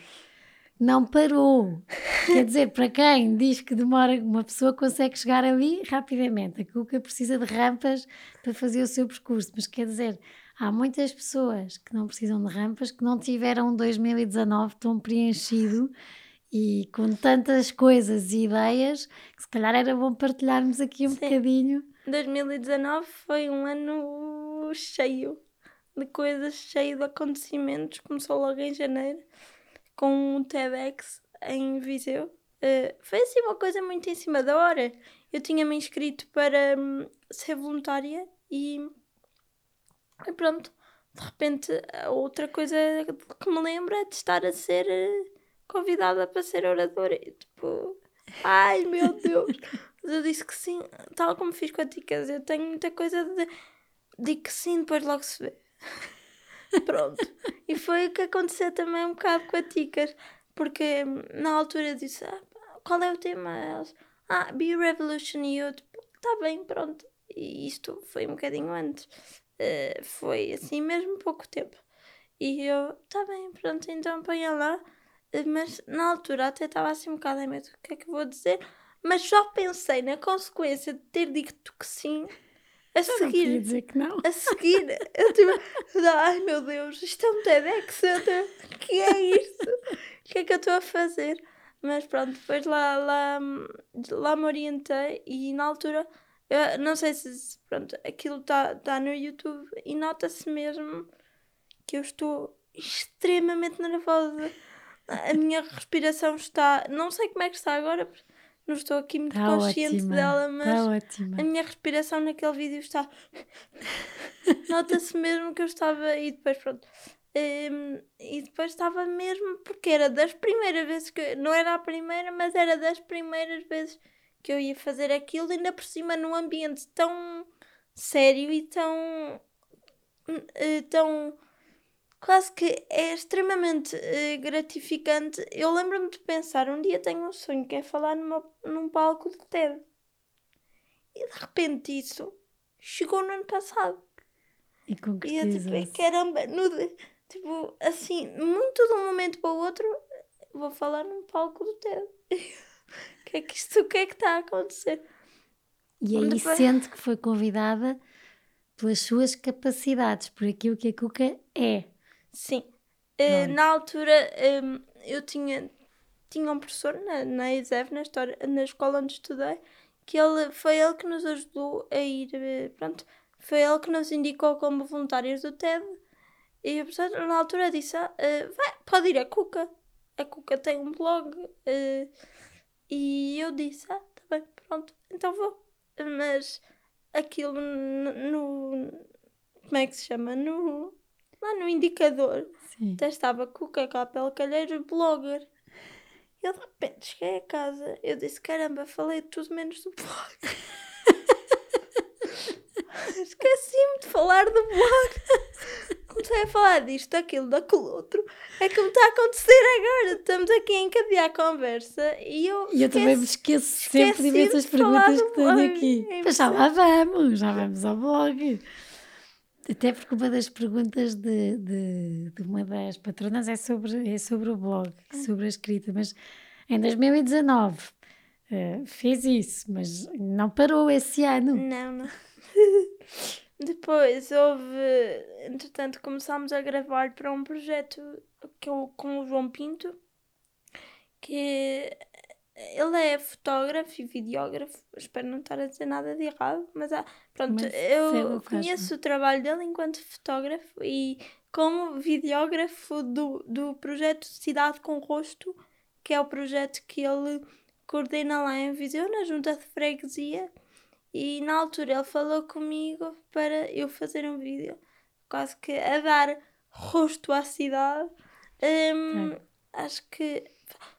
Não parou. Quer dizer, para quem diz que demora, uma pessoa consegue chegar ali rapidamente. A Cuca precisa de rampas para fazer o seu percurso, mas quer dizer, há muitas pessoas que não precisam de rampas, que não tiveram um 2019 tão preenchido e com tantas coisas e ideias que se calhar era bom partilharmos aqui um Sim. bocadinho. 2019 foi um ano cheio de coisas, cheio de acontecimentos. Começou logo em janeiro com um TEDx em Viseu. Uh, foi assim uma coisa muito em cima da hora. Eu tinha me inscrito para um, ser voluntária e, e, pronto. De repente, outra coisa que me lembro é de estar a ser uh, convidada para ser oradora. E, tipo, ai meu Deus! eu disse que sim, tal como fiz com a Ticas. Eu tenho muita coisa de. Digo que sim, depois logo se vê. Pronto. E foi o que aconteceu também um bocado com a Ticas, porque hum, na altura disse: ah, qual é o tema? Elas, ah, Be Revolution. E eu, tipo, tá bem, pronto. E isto foi um bocadinho antes. Uh, foi assim mesmo pouco tempo. E eu, tá bem, pronto, então ponha lá. Mas na altura até estava assim um bocado em medo, o que é que vou dizer? Mas só pensei na consequência de ter dito que sim a seguir. Não dizer que não. A seguir, eu tipo, ai meu Deus, isto é um TEDx, o que é isto? O que é que eu estou a fazer? Mas pronto, depois lá, lá, lá me orientei e na altura, eu não sei se pronto, aquilo está tá no YouTube e nota-se mesmo que eu estou extremamente nervosa. A minha respiração está. Não sei como é que está agora, não estou aqui muito tá consciente ótima, dela, mas tá a minha respiração naquele vídeo está. Nota-se mesmo que eu estava. E depois, pronto. Um, e depois estava mesmo, porque era das primeiras vezes que. Não era a primeira, mas era das primeiras vezes que eu ia fazer aquilo, ainda por cima num ambiente tão sério e tão. Uh, tão quase que é extremamente uh, gratificante. Eu lembro-me de pensar, um dia tenho um sonho que é falar numa, num palco de TED. E de repente isso chegou no ano passado. E concretizou E eu tipo, caramba, no, tipo, assim, muito de um momento para o outro, vou falar num palco do TED. O que é que isto, o que é que está a acontecer? E aí Depois... sente que foi convidada pelas suas capacidades, por aquilo que a Cuca é. Sim. Uh, na altura um, eu tinha, tinha um professor na, na ESEV, na, história, na escola onde estudei, que ele, foi ele que nos ajudou a ir, eh, pronto, foi ele que nos indicou como voluntários do TED. E o professor na altura disse, ah, uh, vai, pode ir a Cuca. A Cuca tem um blog. Uh, e eu disse, ah, tá bem, pronto, então vou. Mas aquilo no, no como é que se chama? No lá no indicador Sim. estava Cuca Capel Calheiro blogger. Eu de repente cheguei a casa, eu disse: caramba, falei tudo menos do blog. Esqueci-me de falar do blog. Comecei a falar disto, daquilo, daquele outro. É como está a acontecer agora. Estamos aqui a encadear a conversa e eu. E eu também me esqueço sempre de imensas perguntas que tenho aqui. É Mas já lá vamos, já vamos ao blog. Até porque uma das perguntas de, de, de, uma das patronas é sobre, é sobre o blog, ah. sobre a escrita, mas em 2019 uh, eh, fez isso, mas não parou esse ano. Não, não. Depois houve, entretanto, começámos a gravar para um projeto que eu, com o João Pinto, que ele é fotógrafo e videógrafo, espero não estar a dizer nada de errado, mas há, pronto, mas eu conheço o trabalho dele enquanto fotógrafo e como videógrafo do, do projeto Cidade com Rosto, que é o projeto que ele coordena lá em Viseu, na junta de freguesia, e na altura ele falou comigo para eu fazer um vídeo, quase que a dar rosto à cidade. Um, é. Acho que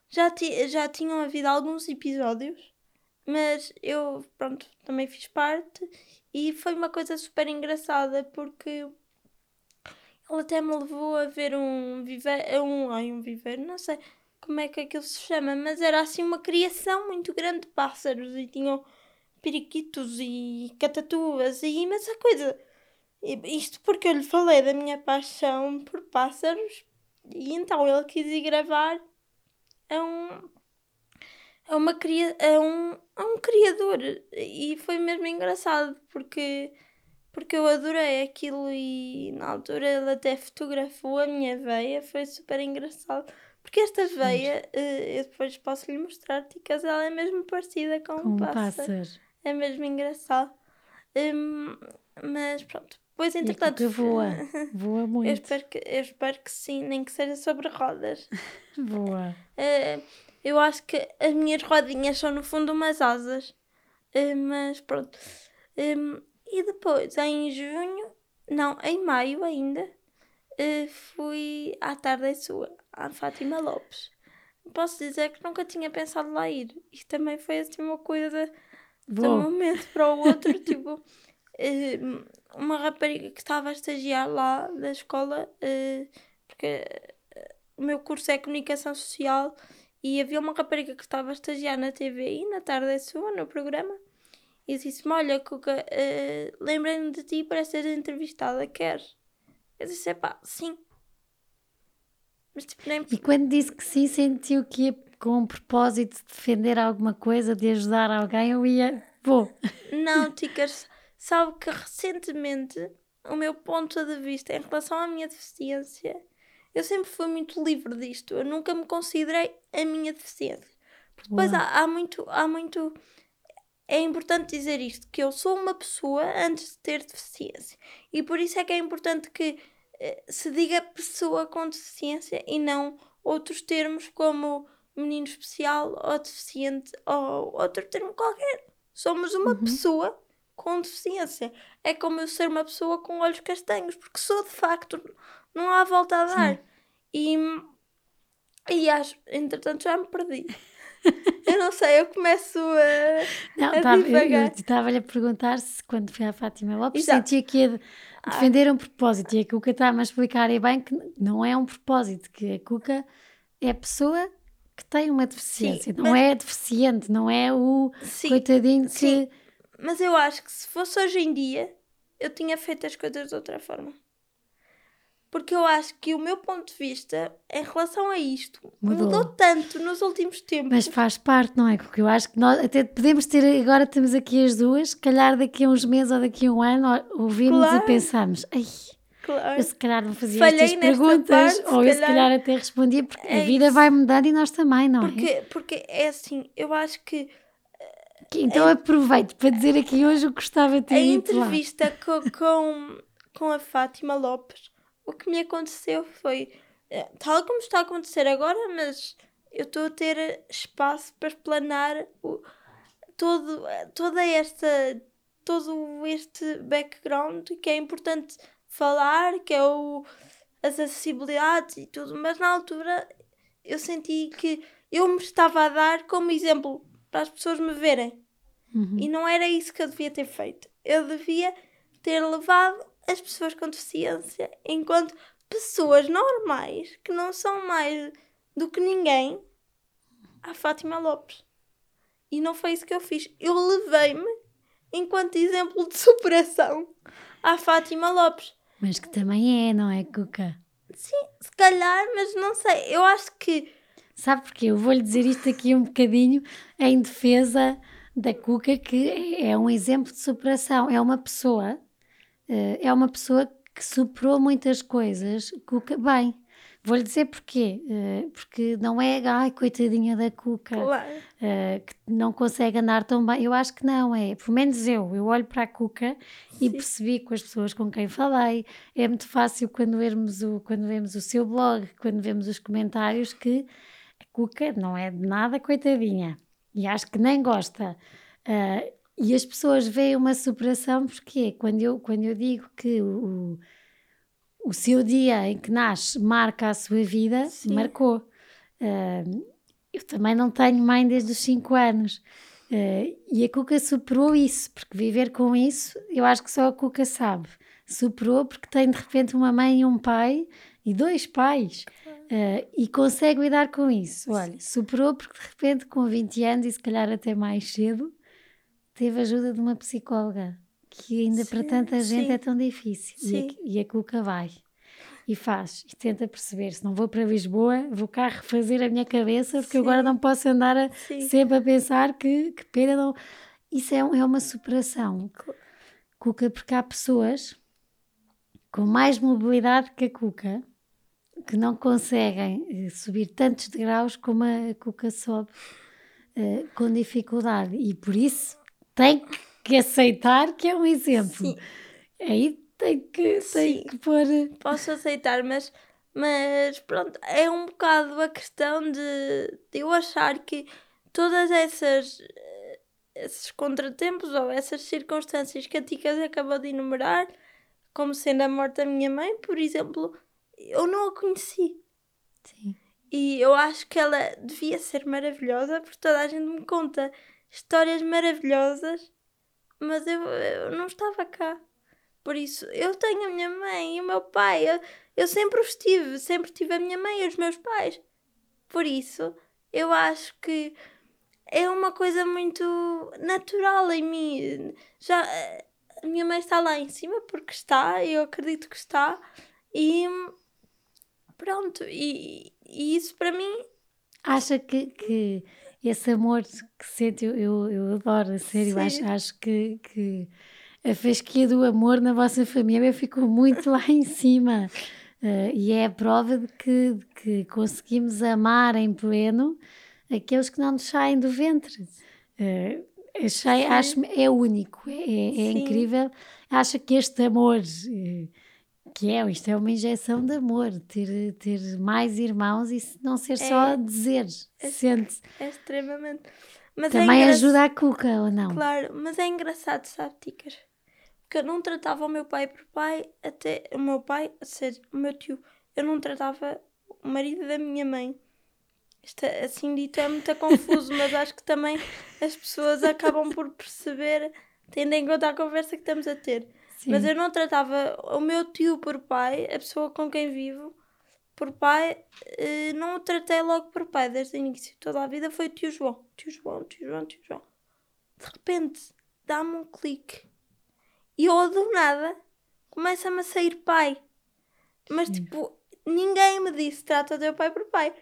já, ti, já tinham havido alguns episódios, mas eu, pronto, também fiz parte e foi uma coisa super engraçada porque ele até me levou a ver um viver, um, ai, um viver, não sei como é que aquilo se chama, mas era assim uma criação muito grande de pássaros e tinham periquitos e catatuas e imensa coisa. Isto porque eu lhe falei da minha paixão por pássaros e então ele quis ir gravar é um é uma cria, é um, é um criador e foi mesmo engraçado porque porque eu adorei aquilo e na altura ele até fotografou a minha veia, foi super engraçado. Porque esta veia, eh, eu depois posso lhe mostrar, Ticas, ela é mesmo parecida com, com um pássaro. pássaro. É mesmo engraçado. Um, mas pronto, Pois, entretanto. E voa, voa muito. Eu espero, que, eu espero que sim, nem que seja sobre rodas. Voa. Uh, eu acho que as minhas rodinhas são no fundo umas asas. Uh, mas pronto. Um, e depois, em junho, não, em maio ainda, uh, fui à tarde sua, à Fátima Lopes. Posso dizer que nunca tinha pensado lá ir. Isto também foi assim uma coisa Bom. de um momento para o outro, tipo uma rapariga que estava a estagiar lá da escola, uh, porque o meu curso é comunicação social e havia uma rapariga que estava a estagiar na TV e na tarde é sua, no programa. E disse-me: Olha, Cuca, uh, lembrei-me de ti para ser entrevistada, queres? Eu disse: Pá, sim. Mas, tipo, nem... E quando disse que sim, sentiu que ia com o propósito de defender alguma coisa, de ajudar alguém, eu ia. Vou. Não, Ticas sabe que recentemente o meu ponto de vista em relação à minha deficiência, eu sempre fui muito livre disto. Eu nunca me considerei a minha deficiência. Depois há, há, muito, há muito. É importante dizer isto: que eu sou uma pessoa antes de ter deficiência. E por isso é que é importante que eh, se diga pessoa com deficiência e não outros termos como menino especial ou deficiente ou outro termo qualquer. Somos uma uhum. pessoa com deficiência. É como eu ser uma pessoa com olhos castanhos, porque sou de facto, não há volta a dar. E, e acho, entretanto, já me perdi. eu não sei, eu começo a. Não, estava-lhe a perguntar se quando fui à Fátima Lopes Exato. sentia que ia ah. defender ah. um propósito. E a Cuca está-me a explicar e bem que não é um propósito, que a Cuca é a pessoa que tem uma deficiência, Sim, não mas... é deficiente, não é o Sim. coitadinho que mas eu acho que se fosse hoje em dia, eu tinha feito as coisas de outra forma. Porque eu acho que o meu ponto de vista em relação a isto mudou, mudou tanto nos últimos tempos. Mas faz parte, não é? Porque eu acho que nós até podemos ter, agora estamos aqui as duas, se calhar daqui a uns meses ou daqui a um ano ouvimos claro. e pensamos, ai, Claro. Eu se calhar não fazia Falhei estas perguntas, parte, ou eu se calhar até respondia, porque é a vida isso. vai mudando e nós também, não porque, é? Porque é assim, eu acho que então aproveito para dizer aqui hoje o que gostava de ter A entrevista com, com, com a Fátima Lopes, o que me aconteceu foi eh, tal como está a acontecer agora, mas eu estou a ter espaço para explanar o, todo, toda esta todo este background que é importante falar, que é o, as acessibilidades e tudo, mas na altura eu senti que eu me estava a dar como exemplo para as pessoas me verem. Uhum. E não era isso que eu devia ter feito. Eu devia ter levado as pessoas com deficiência enquanto pessoas normais, que não são mais do que ninguém, à Fátima Lopes. E não foi isso que eu fiz. Eu levei-me enquanto exemplo de superação à Fátima Lopes. Mas que também é, não é, Cuca? Sim, se calhar, mas não sei. Eu acho que Sabe porquê? Eu vou-lhe dizer isto aqui um bocadinho em defesa da Cuca, que é um exemplo de superação. É uma pessoa, eh, é uma pessoa que superou muitas coisas, Cuca, bem. Vou-lhe dizer porquê. Uh, porque não é, ai, coitadinha da Cuca, claro. uh, que não consegue andar tão bem. Eu acho que não, é. Pelo menos eu. Eu olho para a Cuca Sim. e percebi com as pessoas com quem falei. É muito fácil quando vemos o, quando vemos o seu blog, quando vemos os comentários, que Cuca não é de nada coitadinha e acho que nem gosta. Uh, e as pessoas veem uma superação porque quando eu, quando eu digo que o, o seu dia em que nasce marca a sua vida, Sim. marcou. Uh, eu também não tenho mãe desde os 5 anos. Uh, e a Cuca superou isso, porque viver com isso, eu acho que só a Cuca sabe. Superou porque tem de repente uma mãe e um pai, e dois pais. Uh, e consegue lidar com isso. Olha, superou porque de repente, com 20 anos e se calhar até mais cedo, teve ajuda de uma psicóloga, que ainda sim, para tanta gente sim. é tão difícil. Sim. E, a, e a Cuca vai e faz e tenta perceber se não vou para Lisboa, vou cá refazer a minha cabeça porque agora não posso andar a, sempre a pensar que, que pena não. Isso é, é uma superação. Cuca, porque há pessoas com mais mobilidade que a Cuca que não conseguem eh, subir tantos degraus como a Cuca sobe uh, com dificuldade e por isso tem que aceitar que é um exemplo. Sim. Aí tem que, tem que pôr. Posso aceitar, mas, mas pronto, é um bocado a questão de, de eu achar que todas essas esses contratempos ou essas circunstâncias que a Ticas acabou de enumerar, como sendo a morte da minha mãe, por exemplo, eu não a conheci. Sim. E eu acho que ela devia ser maravilhosa porque toda a gente me conta histórias maravilhosas, mas eu, eu não estava cá. Por isso, eu tenho a minha mãe e o meu pai. Eu, eu sempre os tive, sempre tive a minha mãe e os meus pais. Por isso, eu acho que é uma coisa muito natural em mim. Já a minha mãe está lá em cima porque está, eu acredito que está, e pronto, e, e isso para mim. Acha que, que esse amor que sente, eu, eu, eu adoro, a sério, acho, acho que, que a fasquia do amor na vossa família ficou muito lá em cima. Uh, e é a prova de que, de que conseguimos amar em pleno aqueles que não nos saem do ventre. Uh, achei, acho é único, é, é incrível. Acho que este amor, uh, que é, isto é uma injeção de amor, ter, ter mais irmãos e não ser só é, dizer, é, sente. É extremamente. Mas é Também é ajuda a cuca, ou não? Claro, mas é engraçado, sabe, Ticas? Porque eu não tratava o meu pai por pai, até o meu pai, a ser o meu tio, eu não tratava o marido da minha mãe isto é, assim dito é muito confuso, mas acho que também as pessoas acabam por perceber, tendo em conta a conversa que estamos a ter. Sim. Mas eu não tratava o meu tio por pai, a pessoa com quem vivo, por pai, eh, não o tratei logo por pai desde o início. Toda a vida foi tio João, tio João, tio João, tio João. De repente, dá-me um clique. E eu, do nada, começa-me a sair pai. Mas, Sim. tipo, ninguém me disse trata teu pai por pai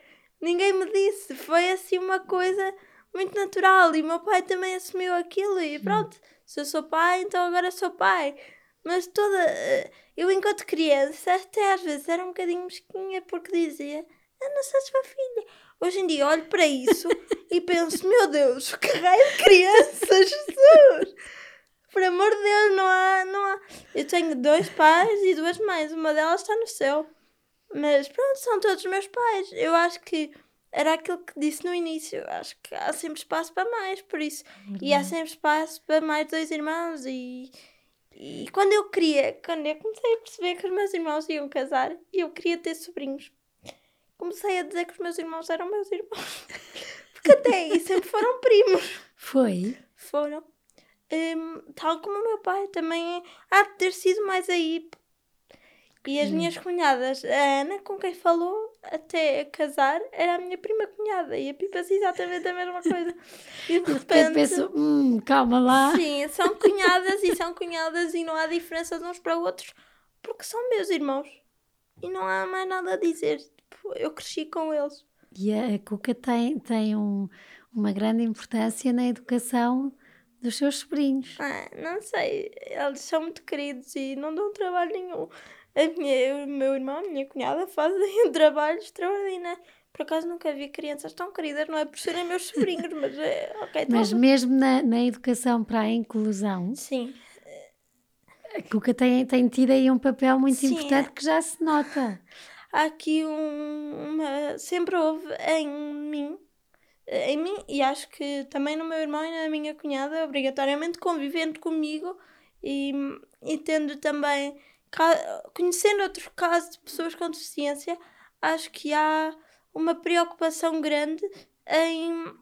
ninguém me disse. Foi assim uma coisa muito natural. E meu pai também assumiu aquilo. E pronto, se eu sou pai, então agora sou pai. Mas toda. Eh, eu, enquanto criança, até às vezes era um bocadinho mesquinha porque dizia: Ana, és sua filha. Hoje em dia olho para isso e penso: Meu Deus, que raio de criança, Jesus! Por amor de Deus, não há, não há. Eu tenho dois pais e duas mães. Uma delas está no céu. Mas pronto, são todos meus pais. Eu acho que era aquilo que disse no início. Acho que há sempre espaço para mais, por isso. E há sempre espaço para mais dois irmãos. E, e quando eu queria, quando eu comecei a perceber que os meus irmãos iam casar e eu queria ter sobrinhos, comecei a dizer que os meus irmãos eram meus irmãos. Porque até aí sempre foram primos. Foi? Foram. Um, tal como o meu pai também há de ter sido mais aí e as minhas cunhadas, a Ana, com quem falou até casar, era a minha prima cunhada. E a Pipa é exatamente a mesma coisa. E de repente. penso, hum, calma lá. Sim, são cunhadas e são cunhadas e não há diferença de uns para outros, porque são meus irmãos. E não há mais nada a dizer. Tipo, eu cresci com eles. E a Cuca tem, tem um, uma grande importância na educação dos seus sobrinhos. Ah, não sei, eles são muito queridos e não dão trabalho nenhum a minha, o meu irmão, a minha cunhada fazem um trabalho extraordinário. Por acaso nunca vi crianças tão queridas, não é por serem meus sobrinhos, mas é ok. Mas mesmo na, na educação para a inclusão. Sim. A Cuca tem, tem tido aí um papel muito Sim, importante que já se nota. Há aqui um, uma. Sempre houve em mim, em mim, e acho que também no meu irmão e na minha cunhada, obrigatoriamente convivendo comigo e, e tendo também conhecendo outros casos de pessoas com deficiência, acho que há uma preocupação grande em,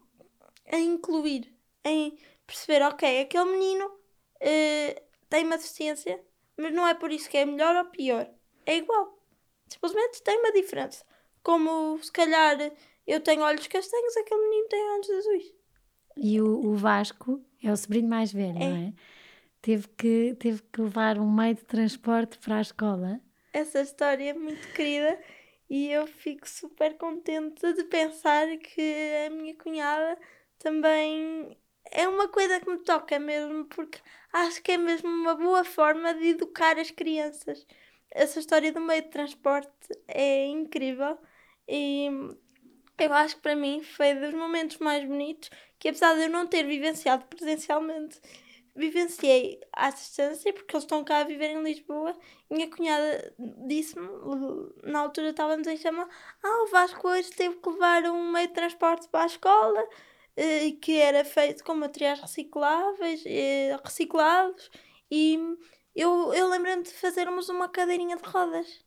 em incluir, em perceber, ok, aquele menino uh, tem uma deficiência, mas não é por isso que é melhor ou pior. É igual. Simplesmente tem uma diferença. Como se calhar eu tenho olhos castanhos, aquele menino tem olhos azuis. E o, o Vasco é o sobrinho mais velho, é. não é? Teve que, teve que levar um meio de transporte para a escola. Essa história é muito querida e eu fico super contente de pensar que a minha cunhada também é uma coisa que me toca mesmo, porque acho que é mesmo uma boa forma de educar as crianças. Essa história do meio de transporte é incrível e eu acho que para mim foi dos momentos mais bonitos que apesar de eu não ter vivenciado presencialmente vivenciei à distância, porque eles estão cá a viver em Lisboa. Minha cunhada disse-me, na altura estávamos em chama, ah, o Vasco hoje teve que levar um meio de transporte para a escola, eh, que era feito com materiais recicláveis, eh, reciclados, e eu, eu lembro-me de fazermos uma cadeirinha de rodas.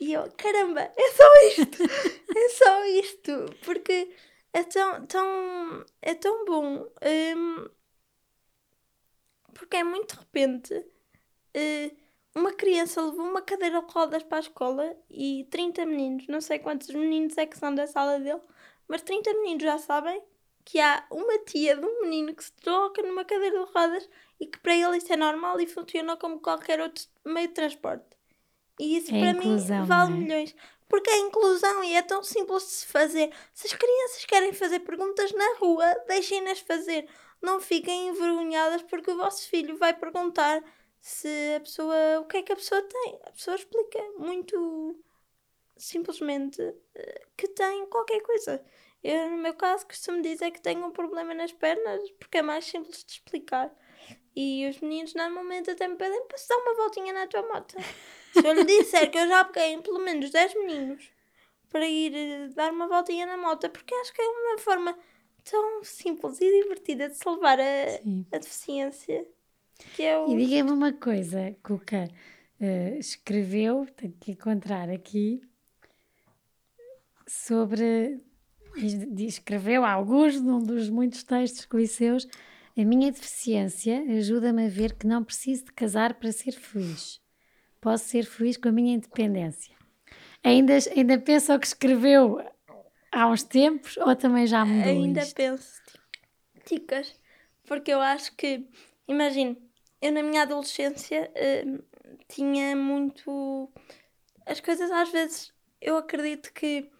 E eu, caramba, é só isto! é só isto! Porque é tão, tão, é tão bom. Um, porque é muito de repente. Uh, uma criança levou uma cadeira de rodas para a escola e 30 meninos, não sei quantos meninos é que são da sala dele, mas 30 meninos já sabem que há uma tia de um menino que se troca numa cadeira de rodas e que para ele isso é normal e funciona como qualquer outro meio de transporte. E isso é para inclusão, mim vale é? milhões. Porque é inclusão e é tão simples de se fazer. Se as crianças querem fazer perguntas na rua, deixem-nas fazer. Não fiquem envergonhadas porque o vosso filho vai perguntar se a pessoa. o que é que a pessoa tem. A pessoa explica muito simplesmente eh, que tem qualquer coisa. Eu, no meu caso, costumo dizer que tenho um problema nas pernas porque é mais simples de explicar. E os meninos normalmente até me pedem para se dar uma voltinha na tua moto. Se eu lhe disser que eu já peguei em pelo menos 10 meninos para ir eh, dar uma voltinha na moto, porque acho que é uma forma tão simples e divertida de salvar a, a deficiência. Que é o... E diga-me uma coisa, Cuca. Uh, escreveu, tenho que encontrar aqui, sobre. Escreveu alguns num dos muitos textos que li seus. A minha deficiência ajuda-me a ver que não preciso de casar para ser feliz posso ser feliz com a minha independência. Ainda, ainda pensa o que escreveu há uns tempos ou também já mudou Ainda isto? penso, ticas, porque eu acho que, imagino, eu na minha adolescência uh, tinha muito... As coisas às vezes, eu acredito que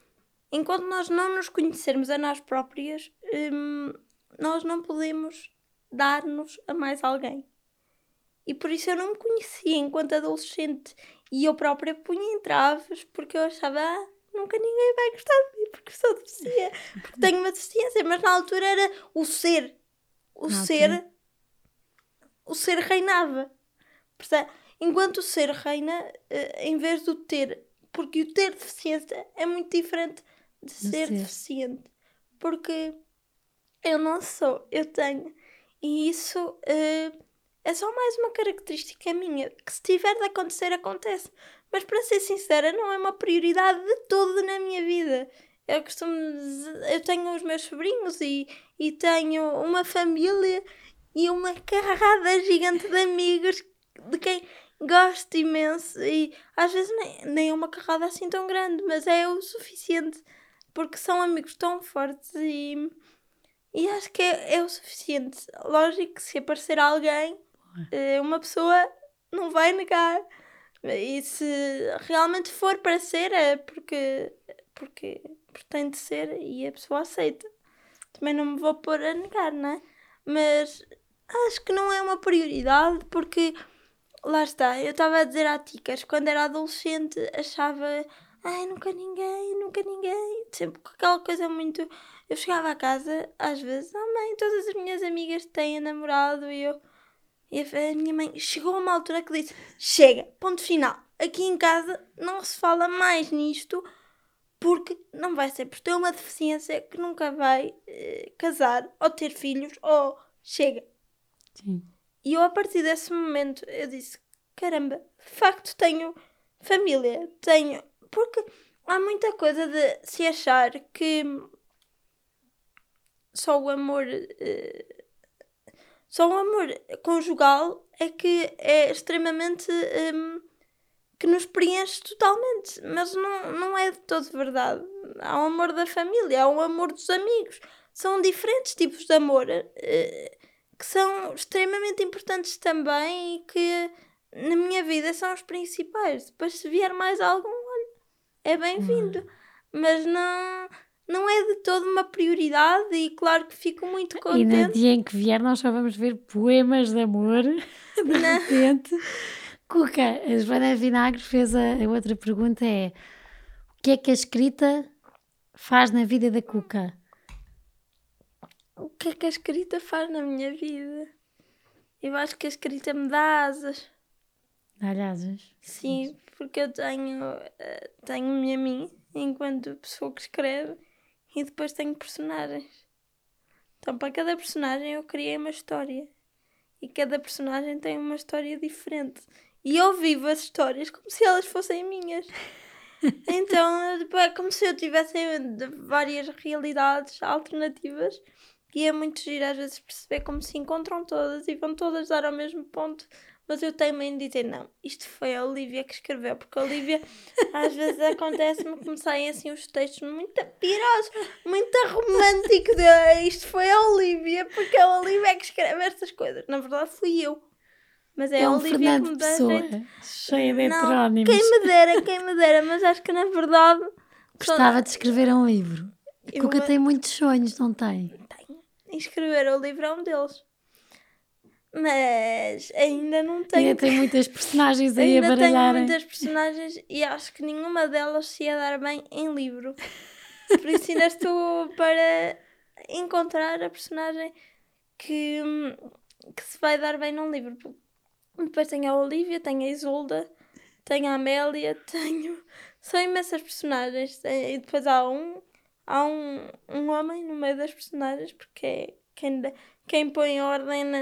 enquanto nós não nos conhecermos a nós próprias, um, nós não podemos dar-nos a mais alguém. E por isso eu não me conhecia enquanto adolescente. E eu própria punha entraves porque eu achava, ah, nunca ninguém vai gostar de mim porque sou deficiente, porque tenho uma deficiência. Mas na altura era o ser. O ser. O ser reinava. Percebe? Enquanto o ser reina, eh, em vez do ter. Porque o ter deficiência é muito diferente de ser, ser deficiente. Porque eu não sou, eu tenho. E isso. Uh, é só mais uma característica minha que, se tiver de acontecer, acontece. Mas para ser sincera, não é uma prioridade de todo na minha vida. Eu costumo. Eu tenho os meus sobrinhos e, e tenho uma família e uma carrada gigante de amigos de quem gosto imenso. E às vezes nem, nem é uma carrada assim tão grande, mas é o suficiente porque são amigos tão fortes e. E acho que é, é o suficiente. Lógico que se aparecer alguém eh, uma pessoa não vai negar. E se realmente for para ser, é porque, porque, porque tem de ser e a pessoa aceita. Também não me vou pôr a negar, não é? Mas acho que não é uma prioridade porque lá está, eu estava a dizer à Ticas, quando era adolescente achava ai nunca ninguém, nunca ninguém, sempre com aquela coisa muito. Eu chegava a casa, às vezes, ah mãe, todas as minhas amigas têm namorado e eu e a minha mãe chegou a uma altura que disse: Chega, ponto final. Aqui em casa não se fala mais nisto porque não vai ser por ter uma deficiência que nunca vai eh, casar ou ter filhos ou chega. Sim. E eu a partir desse momento eu disse: caramba, de facto tenho família, tenho. Porque há muita coisa de se achar que só o amor eh, só o amor conjugal é que é extremamente. Um, que nos preenche totalmente. Mas não, não é de todo verdade. Há o amor da família, há o amor dos amigos. São diferentes tipos de amor uh, que são extremamente importantes também e que na minha vida são os principais. Depois, se vier mais algum, olha, é bem-vindo. Uhum. Mas não não é de toda uma prioridade e claro que fico muito contente. E no dia em que vier nós só vamos ver poemas de amor, de não. repente. Cuca, a Joana Vinagre fez a, a outra pergunta é o que é que a escrita faz na vida da Cuca? O que é que a escrita faz na minha vida? Eu acho que a escrita me dá asas. Dá-lhe asas? Sim, porque eu tenho, eh, tenho-me a mim enquanto pessoa que escreve e depois tenho personagens. Então, para cada personagem, eu criei uma história. E cada personagem tem uma história diferente. E eu vivo as histórias como se elas fossem minhas. Então, é como se eu tivesse várias realidades alternativas. E é muito giro às vezes perceber como se encontram todas e vão todas dar ao mesmo ponto mas eu tenho em dizer, não, isto foi a Olivia que escreveu, porque a Olivia, às vezes acontece-me que me saem assim os textos muito pirosos, muito românticos, de, isto foi a Olivia, porque a Olivia é que escreve estas coisas. Na verdade fui eu. Mas é, é um a Olivia Fernando que me dá Pessoa, jeito. Cheia de heterónimos. Quem me dera, quem me dera, mas acho que na verdade... Gostava de escrever um livro. A Cuca tem muitos sonhos, não tem? Tenho. Escrever o livro é um deles. Mas ainda não tenho. Ainda tem muitas personagens aí ainda a baralharem. Ainda tenho muitas personagens e acho que nenhuma delas se ia dar bem em livro. Por isso ainda estou para encontrar a personagem que, que se vai dar bem num livro. Depois tenho a Olivia, tenho a Isolda, tenho a Amélia, tenho. São imensas personagens. E depois há um. Há um, um homem no meio das personagens, porque é quem, quem põe ordem na,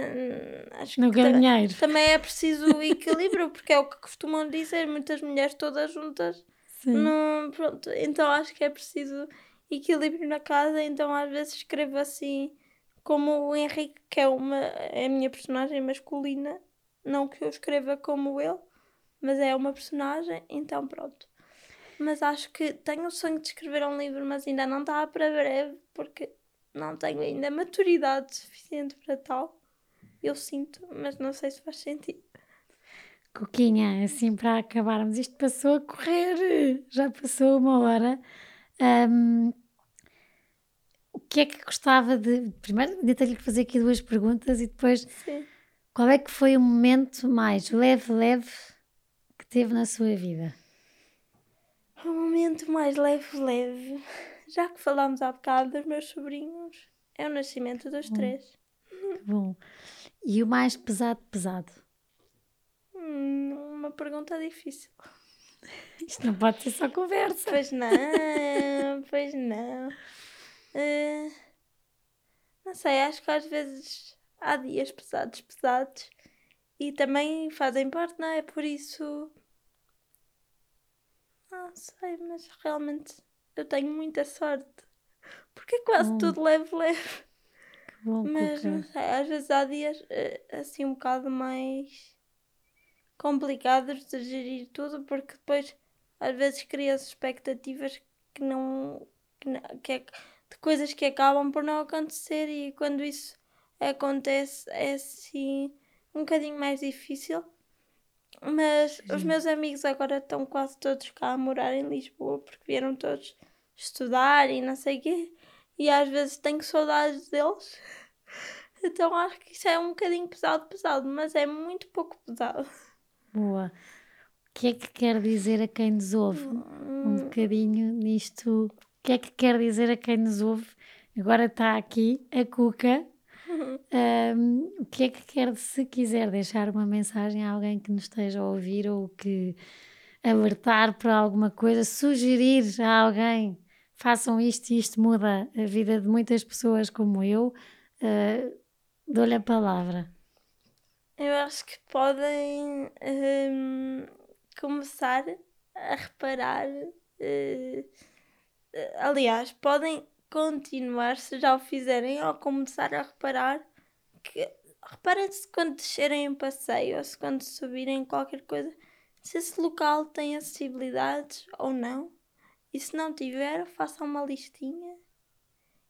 acho no que galinheiro. também é preciso equilíbrio, porque é o que costumam dizer, muitas mulheres todas juntas. Não, pronto, então acho que é preciso equilíbrio na casa, então às vezes escrevo assim como o Henrique, que é uma é a minha personagem masculina, não que eu escreva como ele, mas é uma personagem, então pronto. Mas acho que tenho o sonho de escrever um livro, mas ainda não está para breve, porque não tenho ainda maturidade suficiente para tal. Eu sinto, mas não sei se faz sentido. Coquinha, assim para acabarmos, isto passou a correr, já passou uma hora. Um, o que é que gostava de. Primeiro, tenho que fazer aqui duas perguntas e depois. Sim. Qual é que foi o momento mais leve, leve que teve na sua vida? O momento mais leve, leve já que falámos há bocado dos meus sobrinhos, é o nascimento dos hum. três. Bom. E o mais pesado, pesado? Hum, uma pergunta difícil. Isto não pode ser só conversa. Pois não, pois não. Uh, não sei, acho que às vezes há dias pesados, pesados e também fazem parte, não é? Por isso. Não sei, mas realmente eu tenho muita sorte. Porque é quase hum. tudo leve, leve. Bom, Mas não sei, às vezes há dias eh, assim um bocado mais complicados de gerir tudo, porque depois às vezes cria-se expectativas que não. Que, não, que é, de coisas que acabam por não acontecer e quando isso acontece é assim um bocadinho mais difícil. Mas os meus amigos agora estão quase todos cá a morar em Lisboa porque vieram todos estudar e não sei o quê. E às vezes tenho saudades deles. Então acho que isso é um bocadinho pesado, pesado, mas é muito pouco pesado. Boa. O que é que quer dizer a quem nos ouve? Um hum. bocadinho nisto. O que é que quer dizer a quem nos ouve? Agora está aqui a Cuca um, o que é que quer, se quiser deixar uma mensagem a alguém que nos esteja a ouvir ou que alertar para alguma coisa, sugerir a alguém façam isto e isto muda a vida de muitas pessoas como eu, uh, dou-lhe a palavra. Eu acho que podem um, começar a reparar. Uh, aliás, podem continuar, se já o fizerem, ou começar a reparar que reparem-se quando descerem um passeio ou se quando subirem qualquer coisa, se esse local tem acessibilidades ou não. E se não tiver, façam uma listinha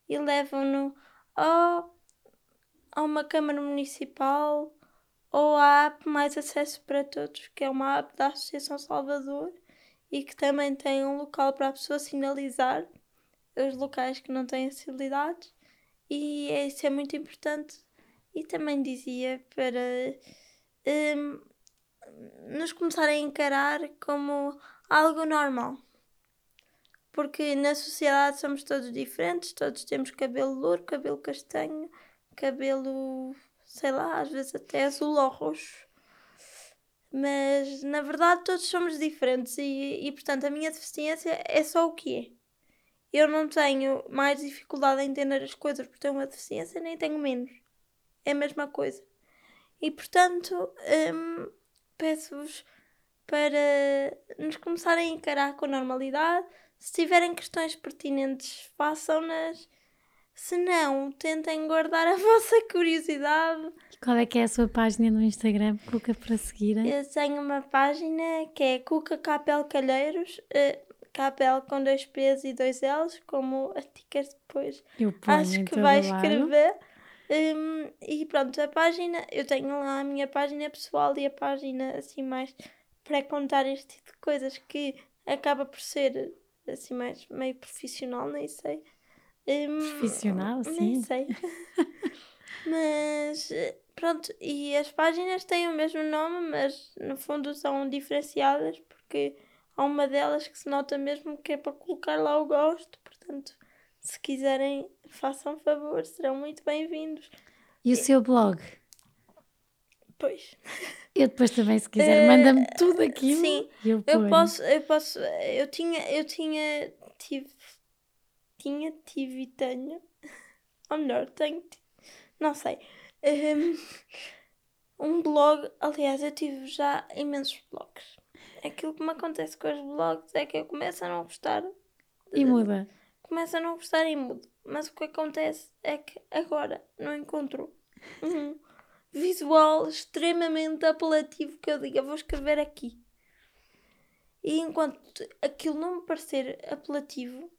e levam-no ou a uma Câmara Municipal ou à app Mais Acesso para Todos, que é uma app da Associação Salvador e que também tem um local para a pessoa sinalizar os locais que não têm acessibilidades e isso é muito importante. E também dizia para um, nos começarem a encarar como algo normal. Porque na sociedade somos todos diferentes, todos temos cabelo louro, cabelo castanho, cabelo sei lá, às vezes até azul ou roxo. Mas na verdade todos somos diferentes e, e portanto a minha deficiência é só o que é. Eu não tenho mais dificuldade em entender as coisas por ter uma deficiência, nem tenho menos. É a mesma coisa. E portanto, hum, peço-vos para nos começarem a encarar com normalidade. Se tiverem questões pertinentes, façam-nas. Se não, tentem guardar a vossa curiosidade. Qual é que é a sua página no Instagram, Cuca, para seguirem? Eu tenho uma página que é Cuca Capel Calheiros, uh, Capel com dois P's e dois L's, como a Ticas depois acho que vai escrever. Um, e pronto, a página, eu tenho lá a minha página pessoal e a página assim mais para contar este tipo de coisas que acaba por ser assim mais meio profissional, nem sei. Um, profissional, sim. Nem sei. mas pronto, e as páginas têm o mesmo nome, mas no fundo são diferenciadas porque há uma delas que se nota mesmo que é para colocar lá o gosto, portanto, se quiserem, façam favor, serão muito bem-vindos. E o seu blog? Pois. Eu depois também, se quiser, manda-me tudo aquilo. Sim, eu, eu posso, eu posso, eu tinha, eu tinha, tive, tinha, tive e tenho, ou melhor, tenho, não sei, um, um blog, aliás, eu tive já imensos blogs. Aquilo que me acontece com os blogs é que eu começo a não gostar. E muda. Começo a não gostar e mudo. Mas o que acontece é que agora não encontro um visual extremamente apelativo que eu diga vou escrever aqui. E enquanto aquilo não me parecer apelativo,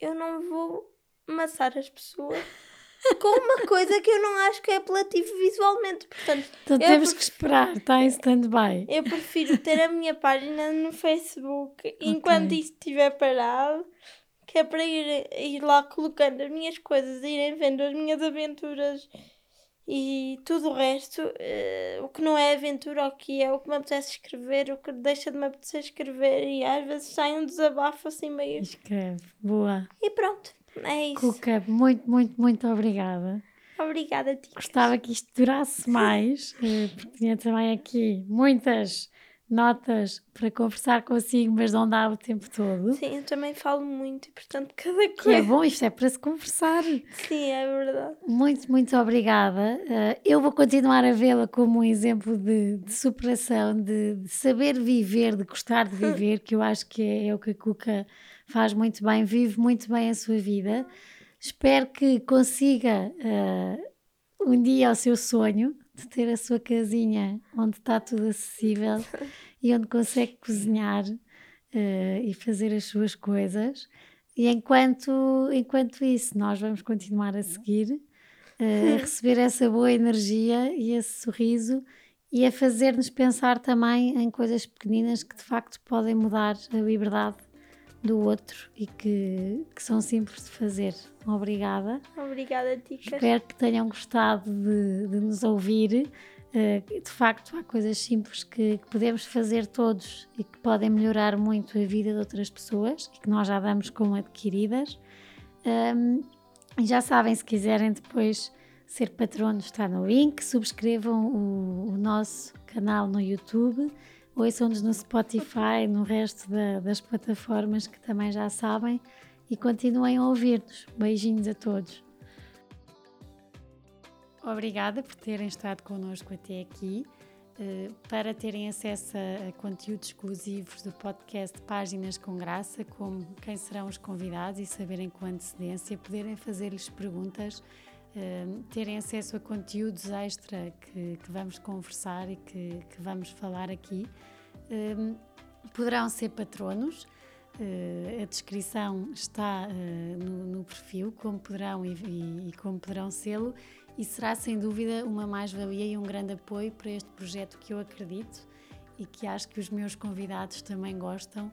eu não vou amassar as pessoas com uma coisa que eu não acho que é apelativo visualmente. Portanto, então temos que esperar, está em stand-by. Eu prefiro ter a minha página no Facebook okay. enquanto isso estiver parado, que é para ir, ir lá colocando as minhas coisas, irem vendo as minhas aventuras e tudo o resto, uh, o que não é aventura, o que é o que me apetece escrever, o que deixa de me apetecer escrever, e às vezes sai um desabafo assim meio. Escreve, boa. E pronto, é isso. Cuca, muito, muito, muito obrigada. Obrigada, Tia. Gostava que isto durasse mais, eh, porque tinha também aqui muitas notas para conversar consigo, mas não dá o tempo todo. Sim, eu também falo muito e, portanto, cada coisa. Que é bom, isto é para se conversar. Sim, é verdade. Muito, muito obrigada. Uh, eu vou continuar a vê-la como um exemplo de, de superação, de, de, saber viver, de gostar de viver, que eu acho que é, é o que a Cuca faz muito bem, vive muito bem a sua vida. Espero que consiga uh, um dia o seu sonho de ter a sua casinha onde está tudo acessível e onde consegue cozinhar uh, e fazer as suas coisas. E enquanto, enquanto isso, nós vamos continuar a seguir, uh, a receber essa boa energia e esse sorriso e a fazer-nos pensar também em coisas pequeninas que de facto podem mudar a liberdade do outro e que, que são simples de fazer. Obrigada. Obrigada, Tica. Espero que tenham gostado de, de nos ouvir. Uh, de facto, há coisas simples que, que, podemos fazer todos e que podem melhorar muito a vida de outras pessoas e que nós já damos como adquiridas. Um, já sabem, se quiserem depois ser patronos, está no link. Subscrevam o, o nosso canal no YouTube ouçam-nos no Spotify, no resto da, das plataformas que também já sabem e continuem a ouvir-nos. Beijinhos a todos. Obrigada por terem estado connosco até aqui. Uh, para terem acesso a, conteúdos exclusivos do podcast Páginas com Graça, como quem serão os convidados e saberem com antecedência, poderem fazer-lhes perguntas, uh, terem acesso a conteúdos extra que, que vamos conversar e que, que vamos falar aqui. Uh, poderão ser patronos. Uh, a descrição está no, no, perfil, como poderão e, e, e como poderão sê-lo, e será sem dúvida uma mais-valia e um grande apoio para este projeto que eu acredito e que acho que os meus convidados também gostam